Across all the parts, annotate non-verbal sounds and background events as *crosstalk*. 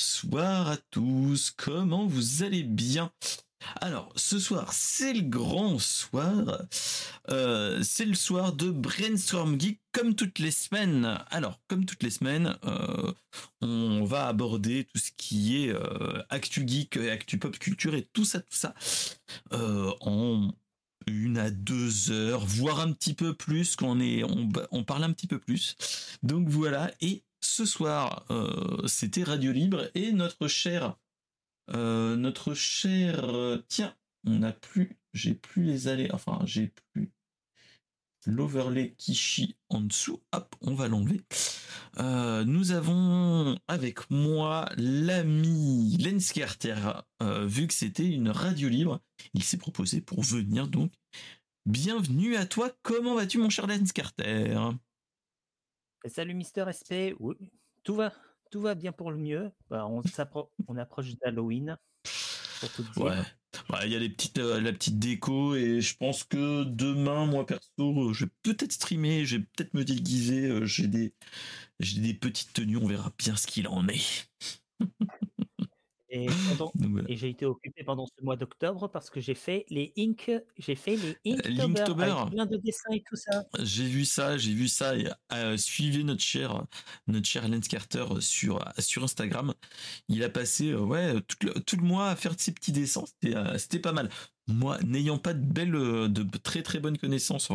bonsoir à tous, comment vous allez bien? Alors, ce soir, c'est le grand soir. Euh, c'est le soir de Brainstorm Geek, comme toutes les semaines. Alors, comme toutes les semaines, euh, on va aborder tout ce qui est euh, Actu Geek, Actu Pop Culture et tout ça, tout ça, en une à deux heures, voire un petit peu plus, qu'on est, on parle un petit peu plus. Donc voilà, et ce soir, c'était Radio Libre et notre cher euh, notre cher, euh, tiens, on n'a plus, j'ai plus les allées, enfin j'ai plus l'overlay Kishi en dessous. Hop, on va l'enlever. Euh, nous avons avec moi l'ami Lens Carter. vu que c'était une radio libre, il s'est proposé pour venir donc. Bienvenue à toi. Comment vas-tu, mon cher Lens Carter Salut, Mister SP. Oui, tout va tout va bien pour le mieux. Bah, on, approche d'Halloween. Ouais. Il y a euh, la petite déco et je pense que demain, moi perso, je vais peut-être streamer, je vais peut-être me déguiser. Euh, j'ai des petites tenues, on verra bien ce qu'il en est. *laughs* Et, j'ai été occupé pendant ce mois d'octobre parce que j'ai fait les Ink, j'ai fait les Inktober, avec plein de dessins et tout ça. J'ai vu ça, j'ai vu ça. Et, euh, suivez notre cher, notre cher Lance Carter sur sur Instagram. Il a passé euh, ouais tout le, mois à faire ses petits dessins. C'était euh, pas mal. Moi, n'ayant pas de belles, de très très bonnes connaissances,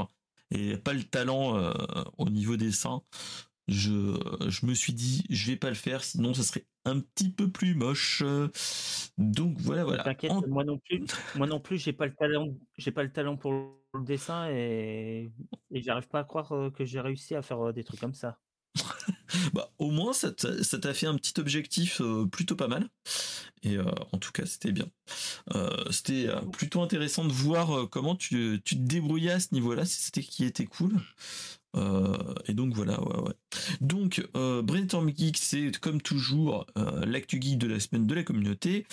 et pas le talent au niveau dessin, je, je me suis dit, je vais pas le faire, sinon ça serait un petit peu plus moche. Donc voilà, voilà. T'inquiète, moi non plus, moi non plus, j'ai pas le talent, j'ai pas le talent pour le dessin et, et j'arrive pas à croire euh, que j'ai réussi à faire euh, des trucs comme ça. *laughs* bah, au moins, ça t'a fait un petit objectif euh, plutôt pas mal. Et en tout cas, c'était bien. c'était plutôt intéressant de voir comment tu, tu te débrouillais à ce niveau-là, c'était qui était cool. Euh, et donc voilà, ouais, ouais. Donc euh, Brainstorm Geek, c'est comme toujours euh, l'actu geek de la semaine de la communauté.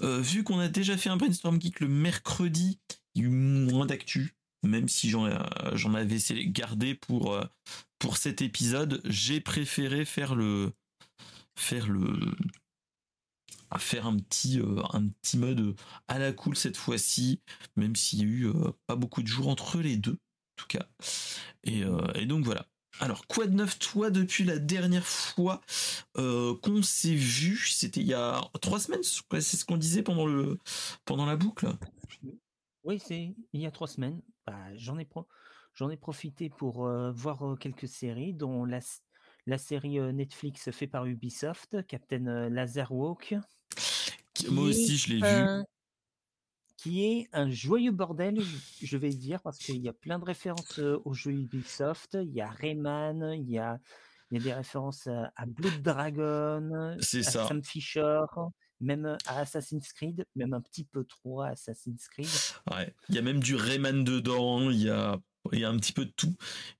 vu qu'on a déjà fait un Brainstorm Geek le mercredi, il y a eu moins d'actu, même si j'en avais gardé pour pour cet épisode, j'ai préféré faire le faire le faire un petit un petit mode à la cool cette fois-ci, même s'il y a eu pas beaucoup de jours entre les deux tout cas. Euh, et, donc voilà. Alors, quoi de neuf, toi, depuis la dernière fois euh, qu'on s'est vu? C'était il y a trois semaines, c'est ce qu'on disait pendant, le, pendant la boucle? Oui, c'est il y a trois semaines. Bah, j'en, ai profité pour euh, voir quelques séries, dont la, la série Netflix faite par Ubisoft, Captain Walk. Moi aussi, je l'ai vu qui est un joyeux bordel, je vais dire, parce qu'il y a plein de références aux jeux Ubisoft. Il y a Rayman, il y a, il y a des références à, Blood Dragon, à Sam Fisher, même à Assassin's Creed, même un petit peu trop à Assassin's Creed. Ouais, il y a même du Rayman dedans, il y a, il y a un petit peu de tout.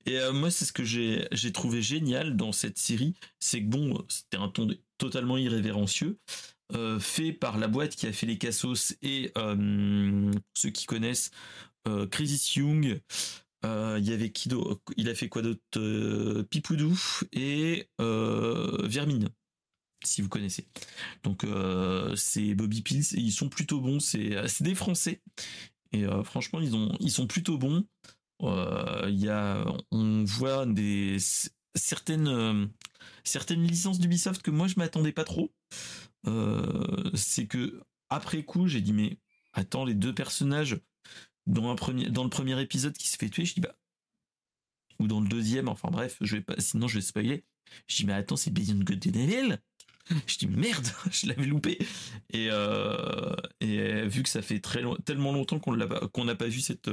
Et euh, moi, c'est ce que j'ai, j'ai trouvé génial dans cette série, c'est que bon, c'était un ton totalement irrévérencieux, euh, fait par la boîte qui a fait les Cassos et euh, ceux qui connaissent euh, Young. Il y avait Kido, il a fait quoi d'autre? Pipoudou et Vermine, si vous connaissez. Donc c'est Bobby Pills ils sont plutôt bons. C'est des Français et franchement ils ont ils sont plutôt bons. Y a on voit des certaines certaines licences d'Ubisoft que moi je m'attendais pas trop. Euh, c'est que après coup, j'ai dit mais attends, les deux personnages dans un premier, dans le premier épisode qui se fait tuer, je dis bah ou dans le deuxième, enfin bref, je vais pas, sinon je vais spoiler. Je dis mais attends, c'est Beyond Good and Evil. Je dis merde, *laughs* je l'avais loupé. Et, euh, et vu que ça fait très tellement longtemps qu'on l'a qu'on n'a pas vu cette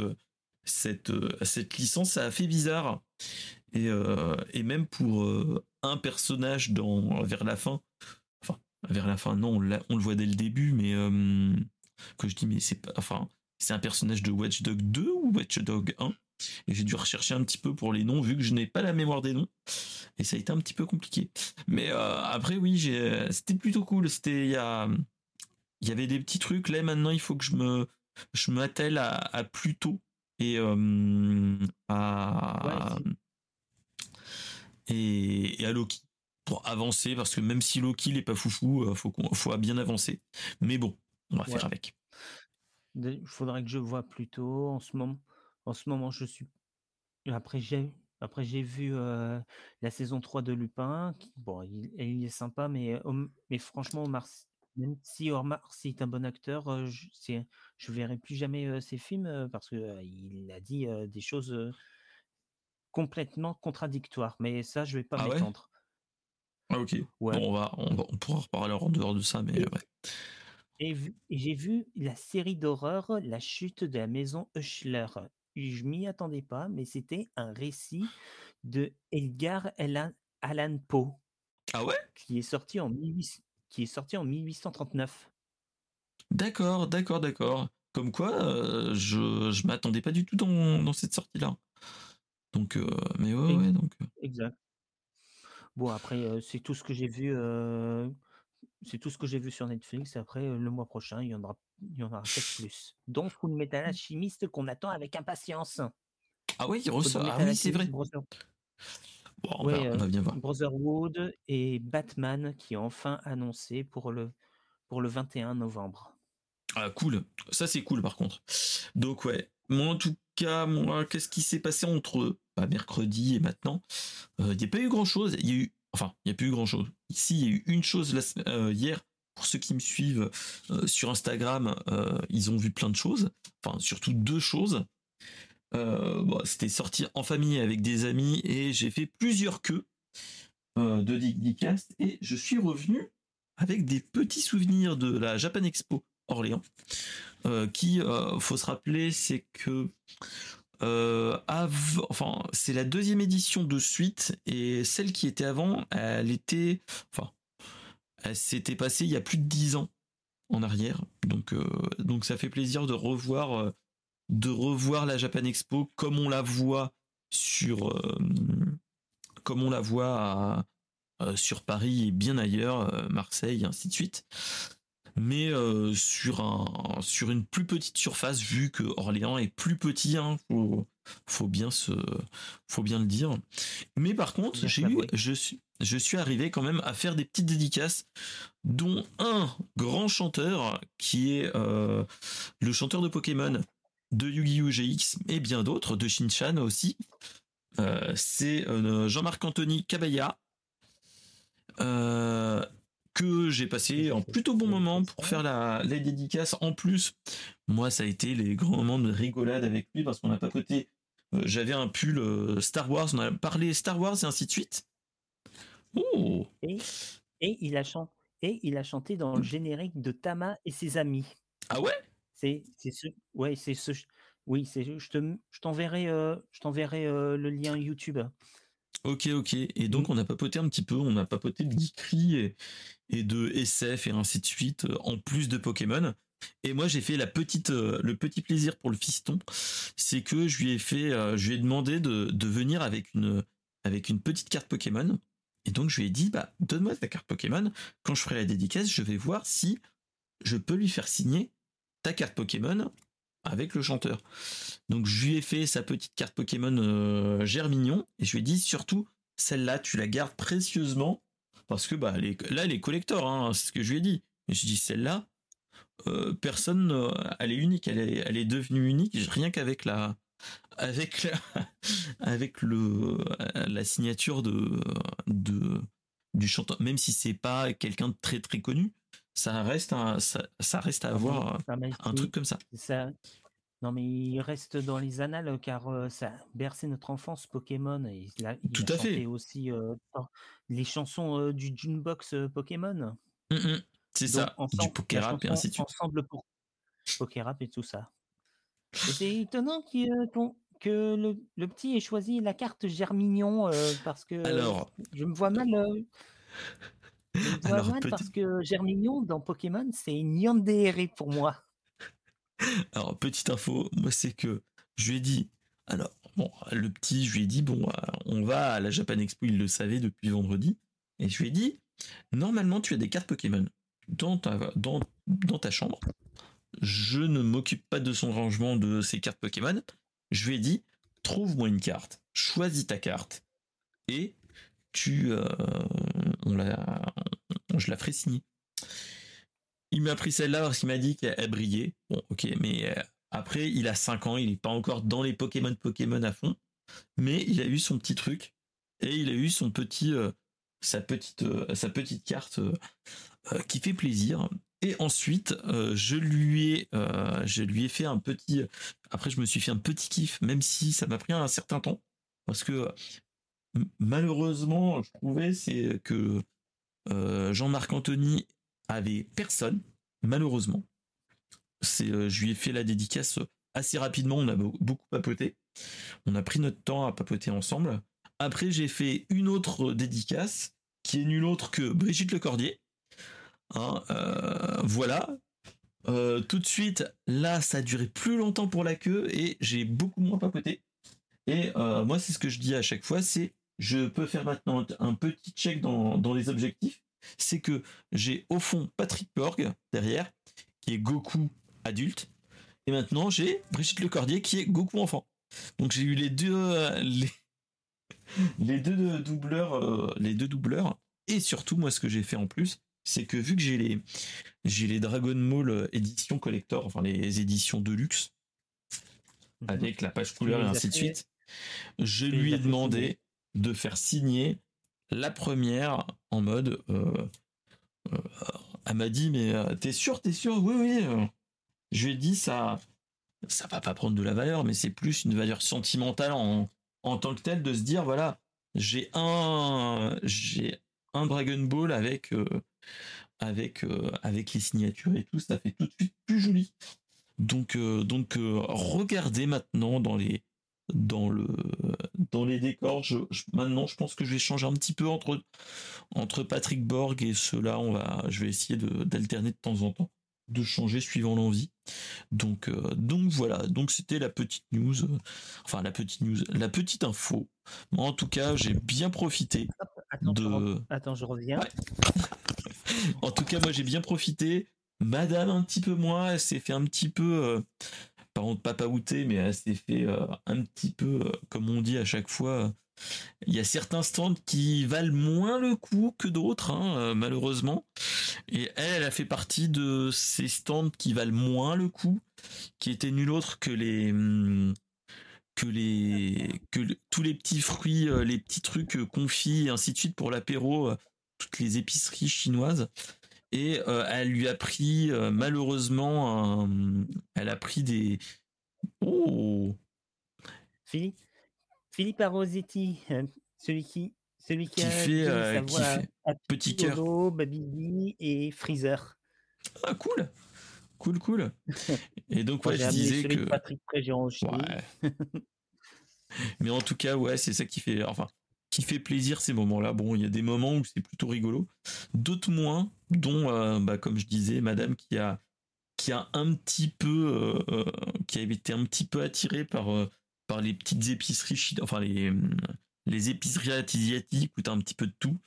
cette cette licence, ça a fait bizarre. Et, euh, et même pour un personnage dans vers la fin, vers la fin, non, on, on le voit dès le début, mais euh, que je dis, mais c'est pas, enfin, c'est un personnage de Watchdog 2 ou Watchdog 1 et j'ai dû rechercher un petit peu pour les noms vu que je n'ai pas la mémoire des noms et ça a été un petit peu compliqué. Mais euh, après oui, j'ai, c'était plutôt cool. C'était il y a, il y avait des petits trucs. Là maintenant, il faut que je me, je m'attelle à, à Pluto et euh, à et, et, à Loki pour avancer, parce que même si Loki n'est pas foufou, il faut, qu'on, faut bien avancer. Mais bon, on va faire avec. Il faudrait que je vois plutôt. En ce moment, en ce moment je suis. Après, j'ai, après, j'ai vu la saison 3 de Lupin. bon, il, il, est sympa, mais, mais franchement, Omar, même si Omar est un bon acteur, je ne verrai plus jamais ses films parce qu'il a dit des choses complètement contradictoires. Mais ça, je vais pas ah m'étendre. Ah, ok. Bon, on, va, on, va, on pourra reparler en dehors de ça, mais ouais. Et, j'ai vu la série d'horreur La chute de la maison Hushler. Je m'y attendais pas, mais c'était un récit de Edgar Allan, Poe. Ah ouais? Qui est sorti en, qui est sorti en 1839. D'accord, d'accord, d'accord. Comme quoi, euh, je ne m'attendais pas du tout dans, cette sortie-là. Donc, euh, mais ouais, ouais, donc. Euh. Exact. Bon, après, c'est tout ce que j'ai vu c'est tout ce que j'ai vu sur Netflix. Après, le mois prochain, il y en aura, il y en aura peut-être plus. Donc, Full Metal Alchemist qu'on attend avec impatience. Ah oui, il ressort. Ah oui, c'est vrai. Bon, on, va, on, va, bien voir. Brotherhood et Batman qui est enfin annoncé pour le, pour le 21 novembre. Ah cool, ça c'est cool par contre. Donc ouais, moi en tout cas, moi, qu'est-ce qui s'est passé entre mercredi et maintenant Il n'y a pas eu grand chose. Il y a eu Enfin, il n'y a plus eu grand-chose. Ici, il y a eu une chose euh, hier. Pour ceux qui me suivent euh, sur Instagram, euh, ils ont vu plein de choses. Enfin, surtout deux choses. C'était sortir en famille avec des amis et j'ai fait plusieurs queues de Dickcast et je suis revenu avec des petits souvenirs de la Japan Expo Orléans. qui, faut se rappeler, c'est que euh, c'est la deuxième édition de suite et celle qui était avant, elle était, enfin, elle s'était passée il y a plus de dix ans en arrière. Donc, euh, ça fait plaisir de revoir, euh, de revoir la Japan Expo comme on la voit sur, comme on la voit sur Paris et bien ailleurs, Marseille, ainsi de suite mais euh, sur un sur une plus petite surface vu que Orléans est plus petit hein, faut, bien se faut bien le dire. Mais par contre j'ai eu je suis je suis arrivé quand même à faire des petites dédicaces dont un grand chanteur qui est euh, le chanteur de Pokémon de Yu-Gi-Oh! GX et bien d'autres de Shinchan aussi. Euh, c'est Jean-Marc Anthony Cabaya que j'ai passé un plutôt bon moment pour faire la, la, dédicace. En plus, moi, ça a été les grands moments de rigolade avec lui parce qu'on a papoté. Euh, J'avais un pull euh, Star Wars, on a parlé Star Wars et ainsi de suite. Oh et, il a chanté, et il a chanté dans le générique de Tama et ses amis. Ah ouais? C'est ce. Ouais, c'est ce. Oui, c'est. Je t'enverrai. Euh, je t'enverrai euh, le lien YouTube. Ok, ok. Et donc, on a papoté un petit peu, on a papoté de geekery et, et de SF et ainsi de suite, euh, en plus de Pokémon. Et moi, j'ai fait la petite, euh, le petit plaisir pour le fiston, c'est que je lui ai fait, euh, je lui ai demandé de, de, venir avec une, avec une petite carte Pokémon. Et donc, je lui ai dit, bah, donne-moi ta carte Pokémon. Quand je ferai la dédicace, je vais voir si je peux lui faire signer ta carte Pokémon avec le chanteur. Donc je lui ai fait sa petite carte Pokémon euh, Germignon et je lui ai dit surtout celle-là tu la gardes précieusement parce que bah là elle est collector, hein, c'est ce que je lui ai dit. Et je dis celle-là euh, personne euh, elle est unique, elle est, elle est devenue unique rien qu'avec la avec *laughs* avec le la signature de de du chanteur même si c'est pas quelqu'un de très très connu ça reste un, ça, reste à avoir un truc comme ça. ça. Non, mais il reste dans les annales car ça a bercé notre enfance Pokémon et il a, Tout à fait. aussi les chansons du Junebox Pokémon. Mmh, mmh. C'est ça, du Pokérap et ainsi de suite. Ensemble pour Pokérap et tout ça. C'est étonnant que, que le, le, petit ait choisi la carte Germignon parce que Alors, je me vois mal. *laughs* Alors, parce que Germignon dans Pokémon, c'est Yandere pour moi. *laughs* Alors, petite info, moi, c'est que je lui ai dit, alors, bon, le petit, je lui ai dit, bon, euh, on va à la Japan Expo, il le savait depuis vendredi, et je lui ai dit, normalement, tu as des cartes Pokémon dans ta, dans, dans ta chambre. Je ne m'occupe pas de son rangement de ses cartes Pokémon. Je lui ai dit, trouve-moi une carte, choisis ta carte, et tu, on l'a, je la ferai signer. Il m'a pris celle-là parce qu'il m'a dit qu'elle brillait. Bon, ok, mais après, il a 5 ans, il n'est pas encore dans les Pokémon Pokémon à fond, mais il a eu son petit truc et il a eu son petit, sa petite, sa petite carte qui fait plaisir. Et ensuite, je lui ai, je lui ai fait un petit. Après, je me suis fait un petit kiff, même si ça m'a pris un certain temps, parce que malheureusement, je trouvais c'est que Jean-Marc Anthony avait personne, malheureusement. C'est, je lui ai fait la dédicace assez rapidement. On a beaucoup papoté. On a pris notre temps à papoter ensemble. Après, j'ai fait une autre dédicace qui est nulle autre que Brigitte Lecordier Hein, euh, voilà. Euh, tout de suite, là, ça a duré plus longtemps pour la queue et j'ai beaucoup moins papoté. Et euh, moi, c'est ce que je dis à chaque fois, c'est je peux faire maintenant un petit check dans, les objectifs. C'est que j'ai au fond Patrick Borg derrière, qui est Goku adulte. Et maintenant, j'ai Brigitte Lecordier qui est Goku enfant. Donc j'ai eu les deux, les, *laughs* les deux doubleurs, les deux doubleurs. Et surtout, moi, ce que j'ai fait en plus, c'est que vu que j'ai les j'ai les Dragon Ball euh, édition collector, enfin les éditions de luxe, mhm. avec la page couleur et ainsi de suite, je lui ai demandé de faire signer la première en mode. Euh, euh, elle m'a dit mais t'es sûr, t'es sûr, oui oui. Je lui ai dit ça, ça va pas prendre de la valeur, mais c'est plus une valeur sentimentale en, en tant que telle de se dire voilà j'ai un j'ai un Dragon Ball avec avec, euh, avec les signatures et tout, ça fait tout de suite plus joli. Donc, euh, donc euh, regardez maintenant dans les, dans le dans les décors. Je, maintenant, je pense que je vais changer un petit peu entre entre Patrick Borg et ceux-là. On va, je vais essayer d'alterner de, temps en temps, de changer suivant l'envie. Donc donc voilà. Donc c'était la petite news, enfin la petite news, la petite info. en tout cas, j'ai bien profité de. Attends, je reviens *laughs* en tout cas, moi j'ai bien profité. Madame un petit peu moins, elle s'est fait un petit peu, euh, par contre pas paouter, mais elle s'est fait euh, un petit peu, euh, comme on dit à chaque fois. Il y a certains stands qui valent moins le coup que d'autres, hein, malheureusement. Et elle, a fait partie de ces stands qui valent moins le coup, qui étaient nul autre que les que les que tous les petits fruits, les petits trucs confits et ainsi de suite pour l'apéro toutes les épiceries chinoises. Et euh, elle lui a pris, euh, malheureusement, elle a pris des. Oh Philippe, Philippe Arosetti, euh, celui qui, celui qui, a fait, qui fait petit cœur. Baby et Freezer. Ah, cool! Cool, cool. *laughs* Et donc, ouais, je disais que. Patrick *laughs* Mais en tout cas, ouais, c'est ça qui fait. Enfin, qui fait plaisir ces moments-là. Bon, il y a des moments où c'est plutôt rigolo, d'autres moins, dont, euh, bah, comme je disais, Madame qui a qui a un petit peu, euh, euh, qui a été un petit peu attirée par par les petites épiceries, enfin les les épiceries asiatiques où t'as un petit peu de tout.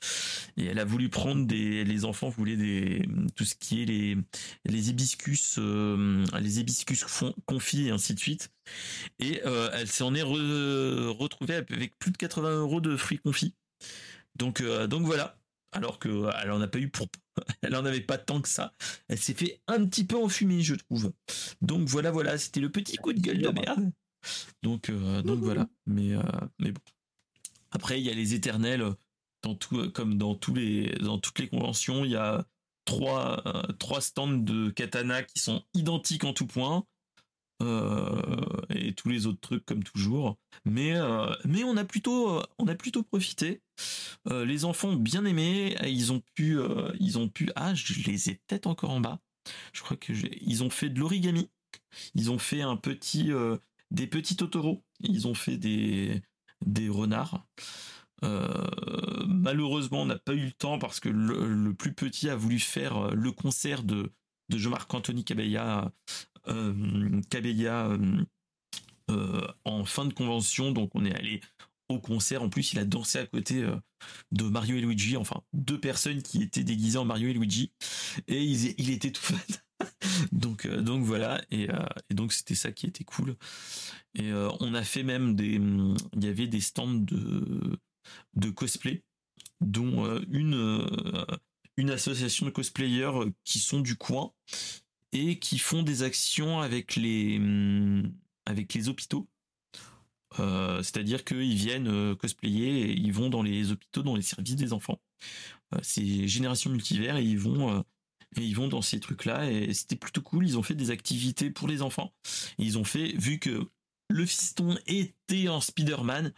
Et elle a voulu prendre des, les enfants voulaient des, tout ce qui est les, les hibiscus, euh, les hibiscus confits et ainsi de suite. Et euh, elle s'en est retrouvée avec plus de 80 euros de fruits confits. Donc, euh, donc voilà. Alors que elle en a pas eu pour, *laughs* elle en avait pas tant que ça. Elle s'est fait un petit peu enfumer, je trouve. Donc voilà, voilà, c'était le petit coup de gueule de merde. Donc, donc voilà. Mais, mais bon. Après, il y a les éternels, dans tout, comme dans, toutes les conventions, il y a trois, euh, trois stands de katana qui sont identiques en tout point. Euh, et tous les autres trucs comme toujours. Mais, euh, on, a plutôt, profité. les enfants bien aimé. Ils ont pu. ils ont pu ah, je les ai peut-être encore en bas. Je crois que ils ont fait de l'origami. Ils ont fait un petit. des petits Totoro. Ils ont fait des, des renards. Euh, malheureusement, on n'a pas eu le temps parce que le, plus petit a voulu faire euh, le concert de, Jean-Marc Anthony Cabella, euh, en fin de convention. Donc, on est allé au concert. En plus, il a dansé à côté de Mario et Luigi, enfin deux personnes qui étaient déguisées en Mario et Luigi, et il, il était tout *laughs* fan. *laughs* donc, euh, donc voilà, euh, et, donc c'était ça qui était cool. Et euh, on a fait même des, il y avait des stands de, de cosplay. dont une une association de cosplayers qui sont du coin et qui font des actions avec les hum, avec les hôpitaux. C'est-à-dire qu'ils viennent cosplayer et ils vont dans les hôpitaux, dans les services des enfants. c'est Génération Multivers et ils vont et ils vont dans ces trucs-là et c'était plutôt cool. Ils ont fait des activités pour les enfants. ils ont fait, vu que le fiston était en Spider-Man,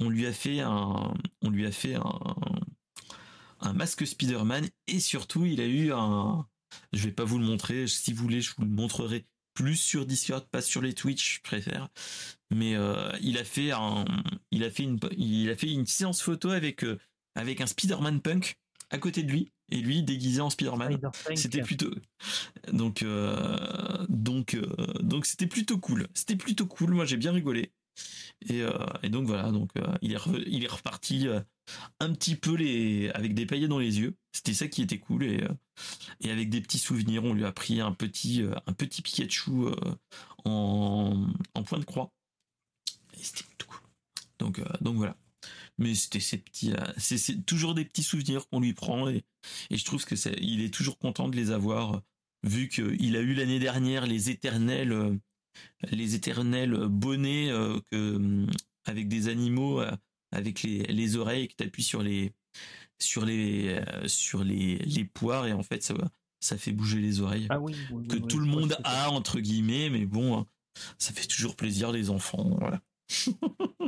on lui a fait un, on lui a fait un, masque Spider-Man et surtout il a eu un, je vais pas vous le montrer, si vous voulez je vous le montrerai plus sur Discord, pas sur les Twitch, je préfère. Mais euh, il a fait un, il a fait une, il a fait une séance photo avec euh, avec un Spider-Man punk à côté de lui et lui déguisé en Spider-Man. C'était plutôt donc euh, donc euh, donc c'était plutôt cool. C'était plutôt cool. Moi j'ai bien rigolé. Et, euh, et, donc voilà, donc il est il est reparti un petit peu les avec des paillettes dans les yeux. C'était ça qui était cool et et avec des petits souvenirs. On lui a pris un petit un petit Pikachu en en point de croix. Et c'était cool. Donc donc voilà mais c'était ces petits, euh, c'est toujours des petits souvenirs qu'on lui prend et, et je trouve que c'est, il est toujours content de les avoir vu qu'il a eu l'année dernière les éternels, euh, les éternels bonnets euh, que, avec des animaux avec les, les oreilles que tu appuies sur les sur les sur les, les poires et en fait ça ça fait bouger les oreilles ah oui, que tout le monde a entre guillemets mais bon hein, ça fait toujours plaisir les enfants voilà *laughs*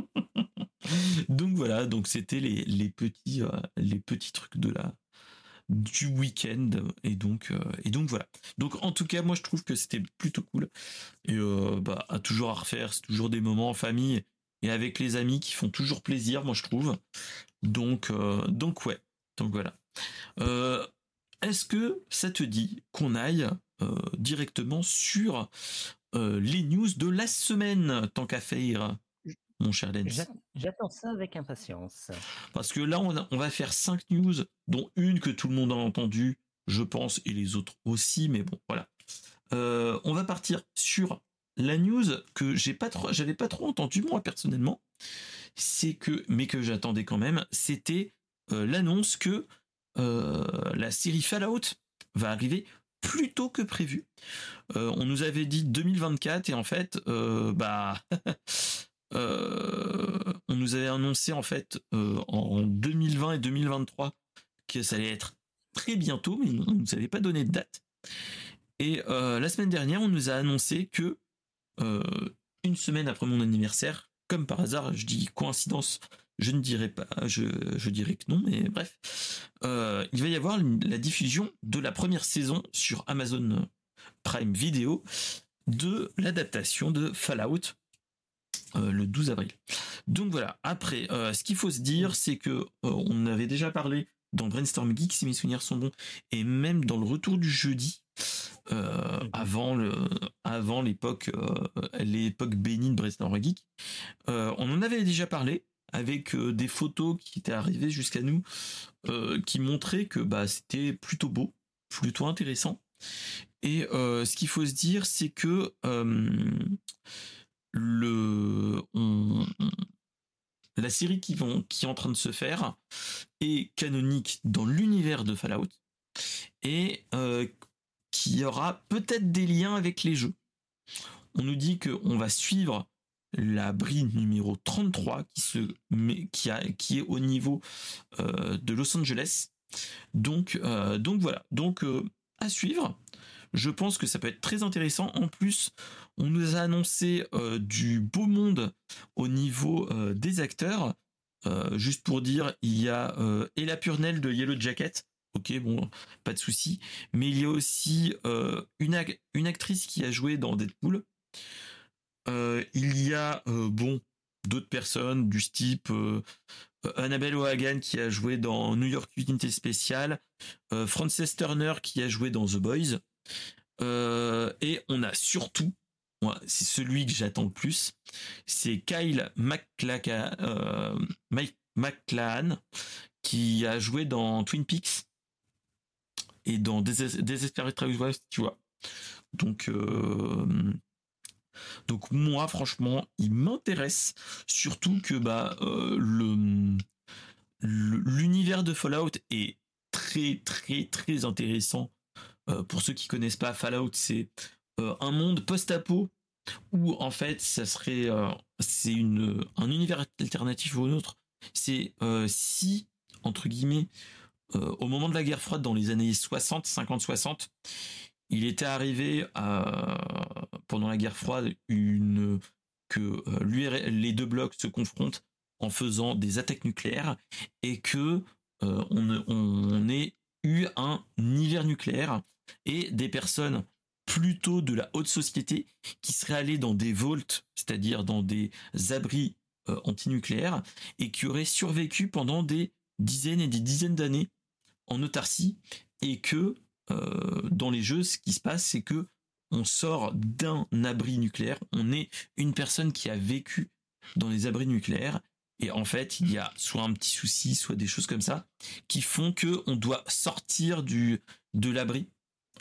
donc voilà, donc c'était les, petits euh, les petits trucs de la du week-end et donc euh, et donc voilà. Donc en tout cas, moi je trouve que c'était plutôt cool et euh, bah toujours à refaire, c'est toujours des moments en famille et avec les amis qui font toujours plaisir, moi je trouve. Donc donc ouais, donc voilà. Est-ce que ça te dit qu'on aille directement sur les news de la semaine tant qu'à faire? Mon cher Lens J'attends ça avec impatience. Parce que là, on, va faire cinq news, dont une que tout le monde a entendue, je pense, et les autres aussi, mais bon, voilà. Euh, on va partir sur la news que j'ai pas trop, j'avais pas trop entendu moi personnellement. C'est que, mais que j'attendais quand même, c'était euh, l'annonce que euh, la série Fallout va arriver plus tôt que prévu. on nous avait dit 2024 et en fait, bah *laughs* on nous avait annoncé en fait euh, en 2020 et 2023 que ça allait être très bientôt, mais on ne nous avait pas donné de date. Et euh, la semaine dernière, on nous a annoncé que une semaine après mon anniversaire, comme par hasard, je dis coïncidence, je ne dirais pas, je dirais que non, mais bref, il va y avoir la diffusion de la première saison sur Amazon Prime Video de l'adaptation de Fallout euh, le 12 avril. Donc voilà, après, euh, ce qu'il faut se dire, c'est que euh, on avait déjà parlé dans Brainstorm Geek, si mes souvenirs sont bons, et même dans le retour du jeudi, mhm. avant le, avant l'époque, l'époque bénie de Brainstorm Geek, on en avait déjà parlé avec des photos qui étaient arrivées jusqu'à nous, qui montraient que bah c'était plutôt beau, plutôt intéressant. Et ce qu'il faut se dire, c'est que la série qui, qui est en train de se faire est canonique dans l'univers de Fallout et euh, qui aura peut-être des liens avec les jeux. On nous dit qu'on va suivre la bride numéro 33 qui, est au niveau euh, de Los Angeles. Donc, euh, donc voilà, donc à suivre. Je pense que ça peut être très intéressant. En plus, on nous a annoncé euh, du beau monde au niveau euh, des acteurs. Euh, juste pour dire, il y a Ella Purnell de Yellow Jacket. Ok, bon, pas de souci. Mais il y a aussi une, actrice qui a joué dans Deadpool. il y a, bon, d'autres personnes du type Annabelle O'Hagan qui a joué dans New York Unité Spéciale, Frances Turner qui a joué dans The Boys, et on a surtout c'est celui que j'attends le plus. C'est Kyle euh, McLachlan qui a joué dans Twin Peaks et dans Desperate Housewives, tu vois. Donc, euh, donc moi, franchement, il m'intéresse. Surtout que bah, euh, le, l'univers de Fallout est très très très intéressant. Euh, pour ceux qui connaissent pas Fallout, c'est euh, un monde post-apo où en fait ça serait euh, c'est une un univers alternatif au nôtre. C'est si entre guillemets au moment de la guerre froide dans les années 60, 50, 60, il était arrivé pendant la guerre froide une que les deux blocs se confrontent en faisant des attaques nucléaires et que euh, on, ait eu un hiver nucléaire et des personnes plutôt de la haute société qui seraient allées dans des vaults, c'est-à-dire dans des abris euh, antinucléaires, et qui auraient survécu pendant des dizaines et des dizaines d'années en autarcie, et que euh, dans les jeux, ce qui se passe, c'est que on sort d'un abri nucléaire, on est une personne qui a vécu dans les abris nucléaires et en fait, il y a soit un petit souci, soit des choses comme ça, qui font que on doit sortir du de l'abri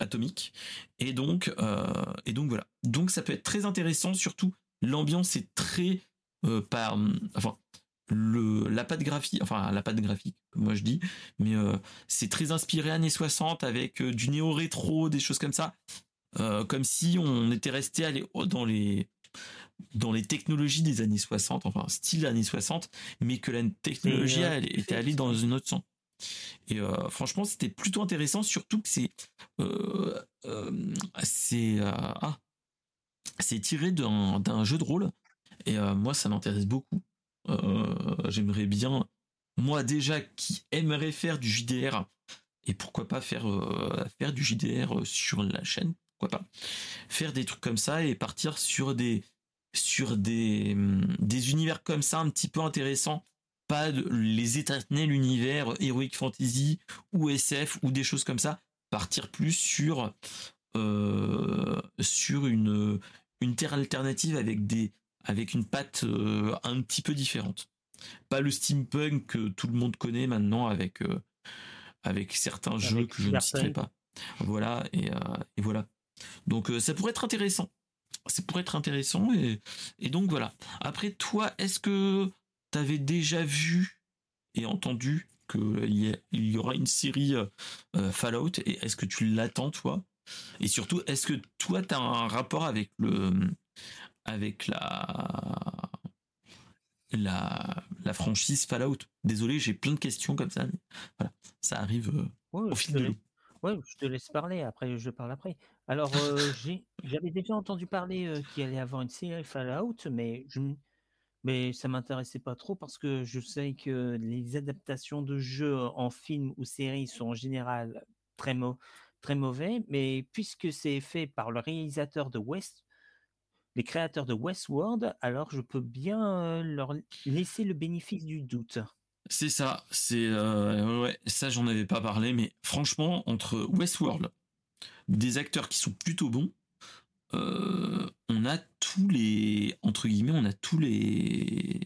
atomique. Et donc, euh, et donc voilà. Donc ça peut être très intéressant. Surtout, l'ambiance est très euh, par, enfin, le la patte graphique, enfin la patte graphique, comme moi je dis, mais euh, c'est très inspiré années 60 avec du néo rétro, des choses comme ça, comme si on était resté dans les dans les technologies des années 60, enfin style années 60, mais que la technologie elle, était allée dans une autre sens. Et euh, franchement, c'était plutôt intéressant, surtout que c'est euh, euh, c'est ah, c'est tiré d'un jeu de rôle. Et moi, ça m'intéresse beaucoup. J'aimerais bien, moi déjà, qui aimerais faire du JDR, et pourquoi pas faire faire du JDR sur la chaîne, pourquoi pas faire des trucs comme ça et partir sur des sur des, des univers comme ça un petit peu intéressants pas de, les éternels univers Heroic Fantasy ou SF ou des choses comme ça partir plus sur euh, sur une une terre alternative avec des avec une patte euh, un petit peu différente pas le steampunk que tout le monde connaît maintenant avec euh, avec certains jeux que je ne citerai pas voilà et, et voilà donc ça pourrait être intéressant ça pourrait être intéressant. Et, et donc voilà. Après, toi, est-ce que tu avais déjà vu et entendu qu'il y, y, aura une série euh, euh, Fallout Et est-ce que tu l'attends, toi? Et surtout, est-ce que toi, tu as un rapport avec le avec la la, la franchise Fallout? Désolé, j'ai plein de questions comme ça. voilà, ça arrive euh, au fil de l'eau. Ouais, je te laisse parler, après je parle après. Alors, euh, j'avais déjà entendu parler euh, qu'il allait avoir une série Fallout, mais, je, mais ça m'intéressait pas trop parce que je sais que les adaptations de jeux en film ou série sont en général très, mauvais, mais puisque c'est fait par le réalisateur de West, les créateurs de Westworld, alors je peux bien leur laisser le bénéfice du doute. C'est ça, c'est euh, ça j'en avais pas parlé, mais franchement entre Westworld, des acteurs qui sont plutôt bons, euh, on a tous les entre guillemets, on a tous les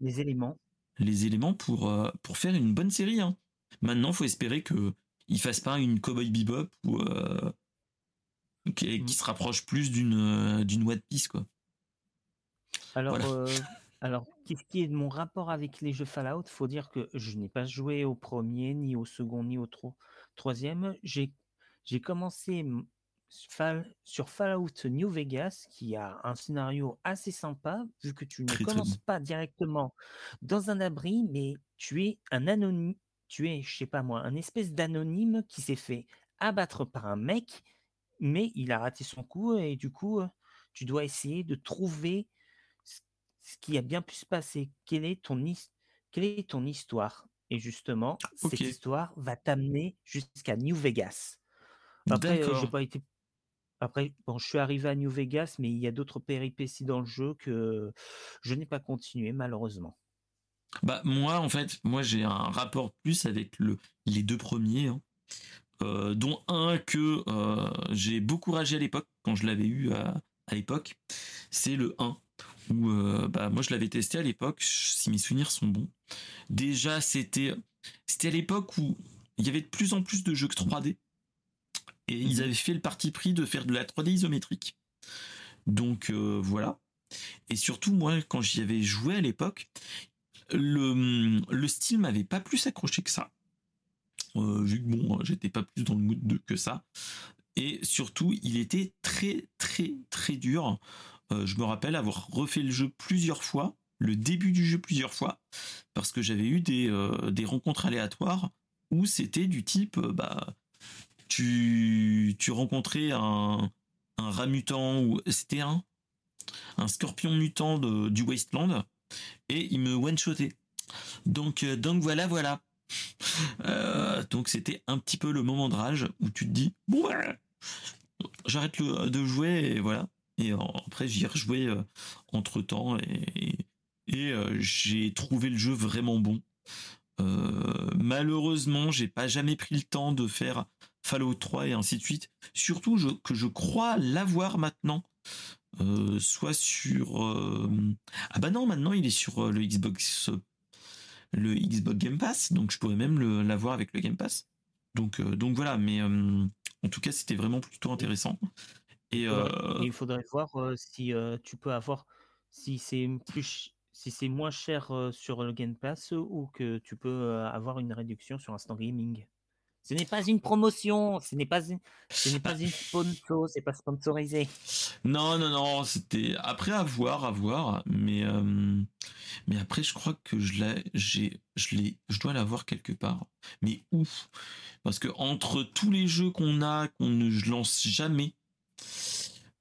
les éléments, les éléments pour euh, pour faire une bonne série. Hein. Maintenant, faut espérer que il fasse pas une Cowboy Bebop ou qui, mm. se rapproche plus d'une d'une One Piece quoi. Alors. Alors, qu'est-ce qui est de mon rapport avec les jeux Fallout? Faut dire que je n'ai pas joué au premier, ni au second, ni au troisième. J'ai commencé sur Fallout New Vegas, qui a un scénario assez sympa, vu que tu ne commences pas directement dans un abri, mais tu es un anonyme, tu es, je sais pas moi, un espèce d'anonyme qui s'est fait abattre par un mec, mais il a raté son coup et du coup, tu dois essayer de trouver ce qui a bien pu se passer. Quelle est ton, quelle est ton histoire? Et justement, cette histoire va t'amener jusqu'à New Vegas. Après, euh, j'ai pas été. Après, bon, je suis arrivé à New Vegas, mais il y a d'autres péripéties dans le jeu que je n'ai pas continué, malheureusement. Bah moi, en fait, moi j'ai un rapport plus avec le, les deux premiers, hein. euh, dont un que euh, j'ai beaucoup ragé à l'époque quand je l'avais eu à, à l'époque. C'est le 1 où euh, bah, moi je l'avais testé à l'époque, si mes souvenirs sont bons. Déjà, c'était c'était à l'époque où il y avait de plus en plus de jeux 3D et ils mhm. avaient fait le parti pris de faire de la 3D isométrique. Donc euh, voilà. Et surtout moi quand j'y avais joué à l'époque, le, le style m'avait pas plus accroché que ça. vu que bon, j'étais pas plus dans le mood de, que ça. Et surtout, il était très, très, très dur. je me rappelle avoir refait le jeu plusieurs fois, le début du jeu plusieurs fois, parce que j'avais eu des, des rencontres aléatoires où c'était du type, bah, tu, tu rencontrais un, un rat mutant ou c'était un, un scorpion mutant de, du Wasteland et il me one-shotait. Donc, euh, donc voilà, voilà. Euh, donc c'était un petit peu le moment de rage où tu te dis bon j'arrête de jouer et voilà. Et après j'y ai rejoué euh, entre temps et, et, j'ai trouvé le jeu vraiment bon. malheureusement, j'ai pas jamais pris le temps de faire Fallout 3 et ainsi de suite. Surtout que je crois l'avoir maintenant. Euh, soit sur euh, ah bah non maintenant il est sur euh, le Xbox le Xbox Game Pass donc je pourrais même l'avoir avec le Game Pass donc donc voilà mais en tout cas c'était vraiment plutôt intéressant et, il faudrait voir si tu peux avoir si c'est plus si c'est moins cher sur le Game Pass ou que tu peux avoir une réduction sur Instant Gaming ce n'est pas une promotion, ce n'est pas ce n'est pas une sponsor, c'est pas sponsorisé. Non, non, non, c'était après à voir, mais euh, mais après je crois que je l'ai, j'ai, je l'ai, je dois l'avoir quelque part. Mais où Parce que entre tous les jeux qu'on a, qu'on ne lance jamais,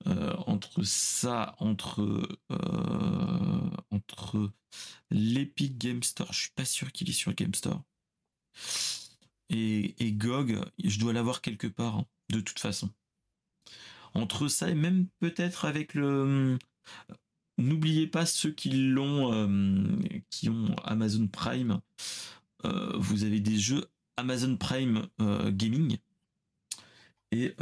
euh, entre ça, entre euh, entre l'Epic Game Store, je suis pas sûr qu'il est sur Game Store et, GOG, je dois l'avoir quelque part, hein, de toute façon. Entre ça et même peut-être avec le... N'oubliez pas ceux qui l'ont, euh, qui ont Amazon Prime. Euh, vous avez des jeux Amazon Prime euh, Gaming. Et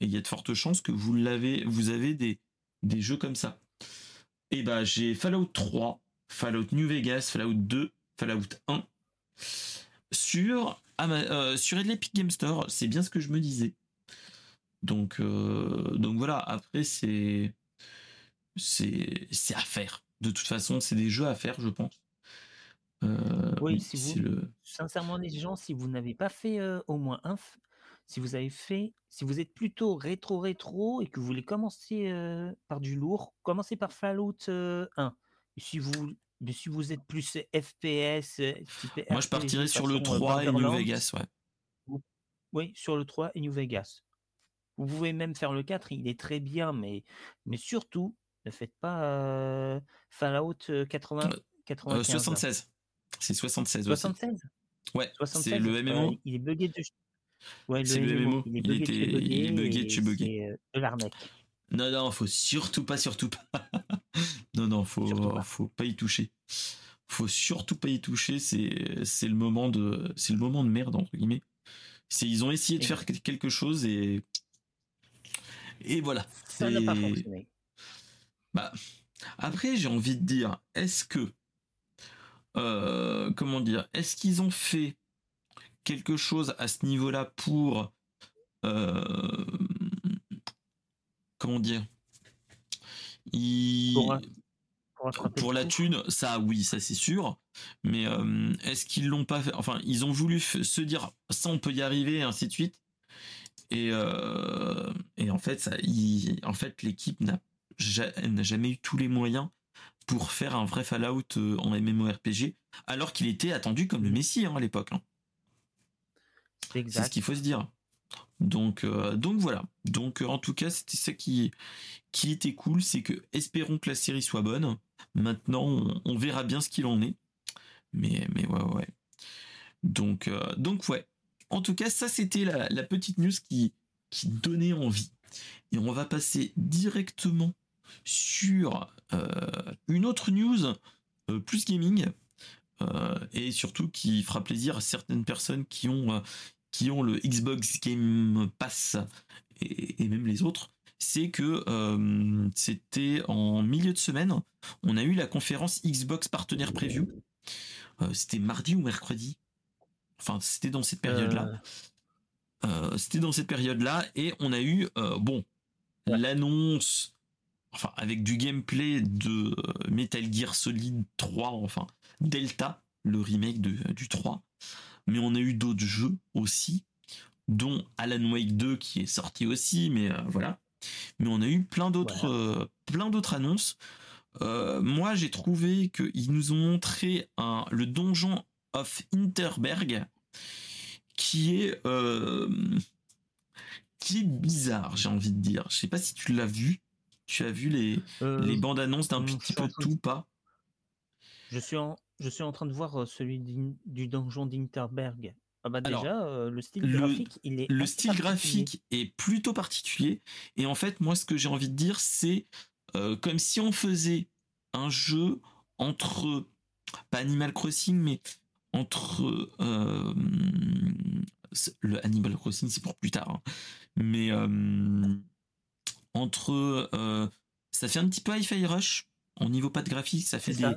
il y a de fortes chances que vous l'avez, vous avez des, des jeux comme ça. Et bah j'ai Fallout 3, Fallout New Vegas, Fallout 2, Fallout 1 sur, euh, sur l'Epic Game Store. C'est bien ce que je me disais. Donc, euh, donc voilà, après, c'est, c'est, c'est à faire. De toute façon, c'est des jeux à faire, je pense. Euh, oui, si vous, sincèrement, les gens, si vous n'avez pas fait au moins un, si vous avez fait, si vous êtes plutôt rétro-rétro et que vous voulez commencer par du lourd, commencez par Fallout 1. Et si vous mais si vous êtes plus FPS, euh, moi je partirais sur le 3 et New Vegas, ouais. Oui, sur le 3 et New Vegas. Vous pouvez même faire le 4, il est très bien, mais, mais surtout, ne faites pas euh, Fallout 80, euh, 76. C'est 76 76 Ouais, c'est le MMO. il est bugué de... Ouais, c'est le, MMO. Il, est bugué, il, est bugué de chez bugué. de l'arnaque. Non, non, faut surtout pas, surtout pas. *laughs* non, non, faut, faut pas y toucher. Faut surtout pas y toucher. C'est, c'est le moment de, c'est le moment de merde entre guillemets. C'est, ils ont essayé de faire quelque chose et, et voilà. Ça n'a pas fonctionné. Bah, après, j'ai envie de dire, est-ce que, euh, comment dire, est-ce qu'ils ont fait quelque chose à ce niveau-là pour euh, comment dire pour, la thune, ça oui, ça c'est sûr. Mais euh, est-ce qu'ils l'ont pas fait? Enfin, ils ont voulu se dire ça, on peut y arriver, et ainsi de suite. Et, euh, et en fait, ça, en fait, l'équipe n'a jamais eu tous les moyens pour faire un vrai Fallout euh, en MMORPG, alors qu'il était attendu comme le Messie hein, à l'époque. Hein. C'est ce qu'il faut se dire. Donc, euh, donc voilà. Donc, euh, en tout cas, c'était ça qui, qui était cool, c'est que espérons que la série soit bonne. Maintenant, on, verra bien ce qu'il en est. Mais, mais ouais, ouais. Donc, euh, donc ouais. En tout cas, ça c'était la, petite news qui, donnait envie. Et on va passer directement sur une autre news plus gaming. et surtout qui fera plaisir à certaines personnes qui ont qui ont le Xbox Game Pass et, même les autres, c'est que euh, c'était en milieu de semaine, on a eu la conférence Xbox Partenaire Preview. Euh, c'était mardi ou mercredi? Enfin, c'était dans cette période-là. Euh. c'était dans cette période-là et on a eu bon l'annonce enfin avec du gameplay de Metal Gear Solid 3, enfin Delta, le remake de, du 3. Mais on a eu d'autres jeux aussi, dont Alan Wake 2 qui est sorti aussi, mais voilà. Mais on a eu plein d'autres, plein d'autres annonces. moi, j'ai trouvé qu'ils nous ont montré un, le donjon of Interberg, qui est qui est bizarre, j'ai envie de dire. Je sais pas si tu l'as vu. Tu as vu les, euh, les bandes annonces d'un petit peu tout, pas? Je suis, en, je suis en train de voir euh, celui du donjon d'Interberg. Ah bah déjà, euh, le style graphique, il est. Le style graphique est plutôt particulier. Et en fait, moi, ce que j'ai envie de dire, c'est comme si on faisait un jeu entre. Pas Animal Crossing, mais entre. le Animal Crossing, c'est pour plus tard. Hein. Mais entre euh, ça fait un petit peu hi-fi rush au niveau pas de graphique, ça fait des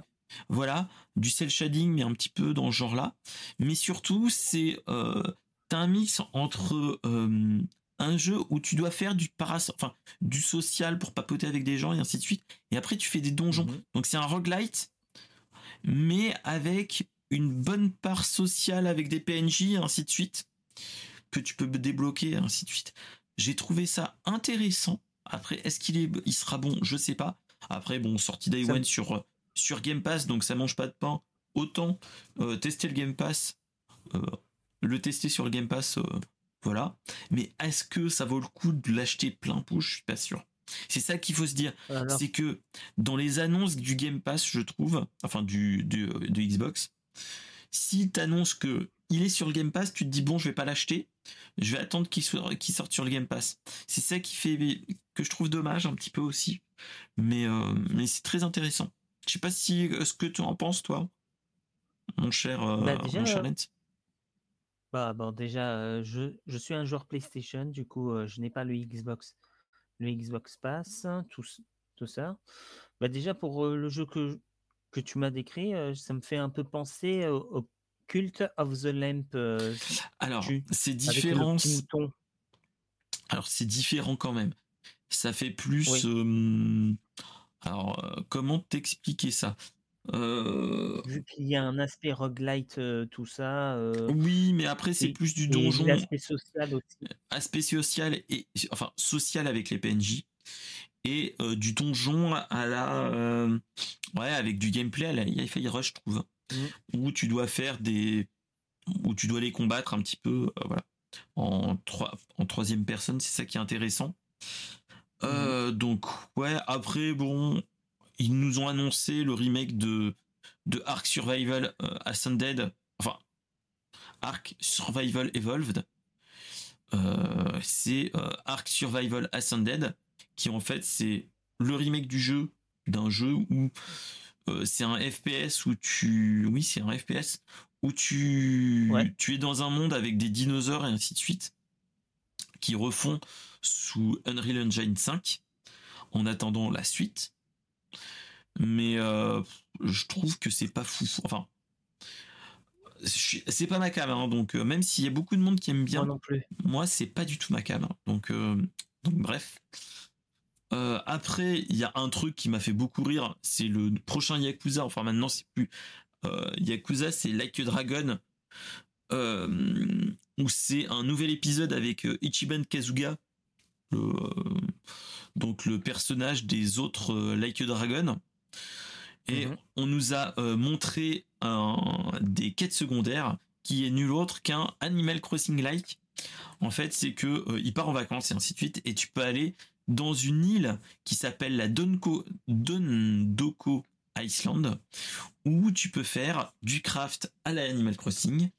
voilà du cel shading mais un petit peu dans ce genre-là. Mais surtout c'est euh, un mix entre euh, un jeu où tu dois faire du paras enfin du social pour papoter avec des gens et ainsi de suite. Et après tu fais des donjons. Mhm. Donc c'est un roguelite mais avec une bonne part sociale avec des PNJ et ainsi de suite que tu peux débloquer et ainsi de suite. J'ai trouvé ça intéressant. Après, est-ce qu'il est, il sera bon? Je sais pas. Après, bon, sorti Day One sur, sur Game Pass, donc ça mange pas de pain. Autant euh, tester le Game Pass, euh, le tester sur le Game Pass, euh, voilà. Mais est-ce que ça vaut le coup de l'acheter plein pouce Je suis pas sûr. C'est ça qu'il faut se dire. C'est que dans les annonces du Game Pass, je trouve, enfin du, du de Xbox, si t'annonces que il est sur le Game Pass, tu te dis bon, je vais pas l'acheter, je vais attendre qu'il sorte sur le Game Pass. C'est ça qui fait que je trouve dommage un petit peu aussi, mais euh, mais c'est très intéressant. Je sais pas si euh, ce que tu en penses toi, mon cher, euh, bah, mon cher Bah bon, déjà, je, je suis un joueur PlayStation, du coup, je n'ai pas le Xbox, le Xbox Pass, tout, tout ça. Bah déjà pour le jeu que que tu m'as décrit, ça me fait un peu penser au Cult of the Lamp. Euh, alors, c'est différent. Alors, c'est différent quand même. Ça fait plus. Euh, alors, euh, comment t'expliquer ça? Vu qu'il y a un aspect roguelite, tout ça. oui, mais après, c'est plus du donjon. Aspect social aussi. Aspect social et. Enfin, social avec les PNJ. Et du donjon à la. ouais, avec du gameplay à la Hi-Fi Rush, je trouve. Mm. où tu dois faire des, où tu dois les combattre un petit peu, euh, voilà, en trois, en troisième personne, c'est ça qui est intéressant. Euh, mm. donc ouais, après bon, ils nous ont annoncé le remake de de Ark Survival euh, Ascended, enfin Ark Survival Evolved. c'est Ark Survival Ascended qui en fait c'est le remake du jeu d'un jeu où euh, c'est un FPS où tu, oui, c'est un FPS où tu, tu es dans un monde avec des dinosaures et ainsi de suite qui refont sous Unreal Engine 5 en attendant la suite. Mais euh, je trouve que c'est pas fou. Enfin, c'est pas ma cam, hein, donc euh, même s'il y a beaucoup de monde qui aime bien, moi non plus. Moi, c'est pas du tout ma cam. Hein. donc, donc bref. Euh, après, il y a un truc qui m'a fait beaucoup rire, c'est le prochain Yakuza. Enfin, maintenant, c'est plus euh, Yakuza, c'est Like a Dragon, euh, où c'est un nouvel épisode avec Ichiban Kazuga, donc le personnage des autres Like a Dragon. Et mhm. on nous a montré un, des quêtes secondaires qui est nul autre qu'un Animal Crossing like. En fait, c'est que il part en vacances et ainsi de suite, et tu peux aller dans une île qui s'appelle la Donko, Dondoko Iceland, où tu peux faire du craft à la Animal Crossing,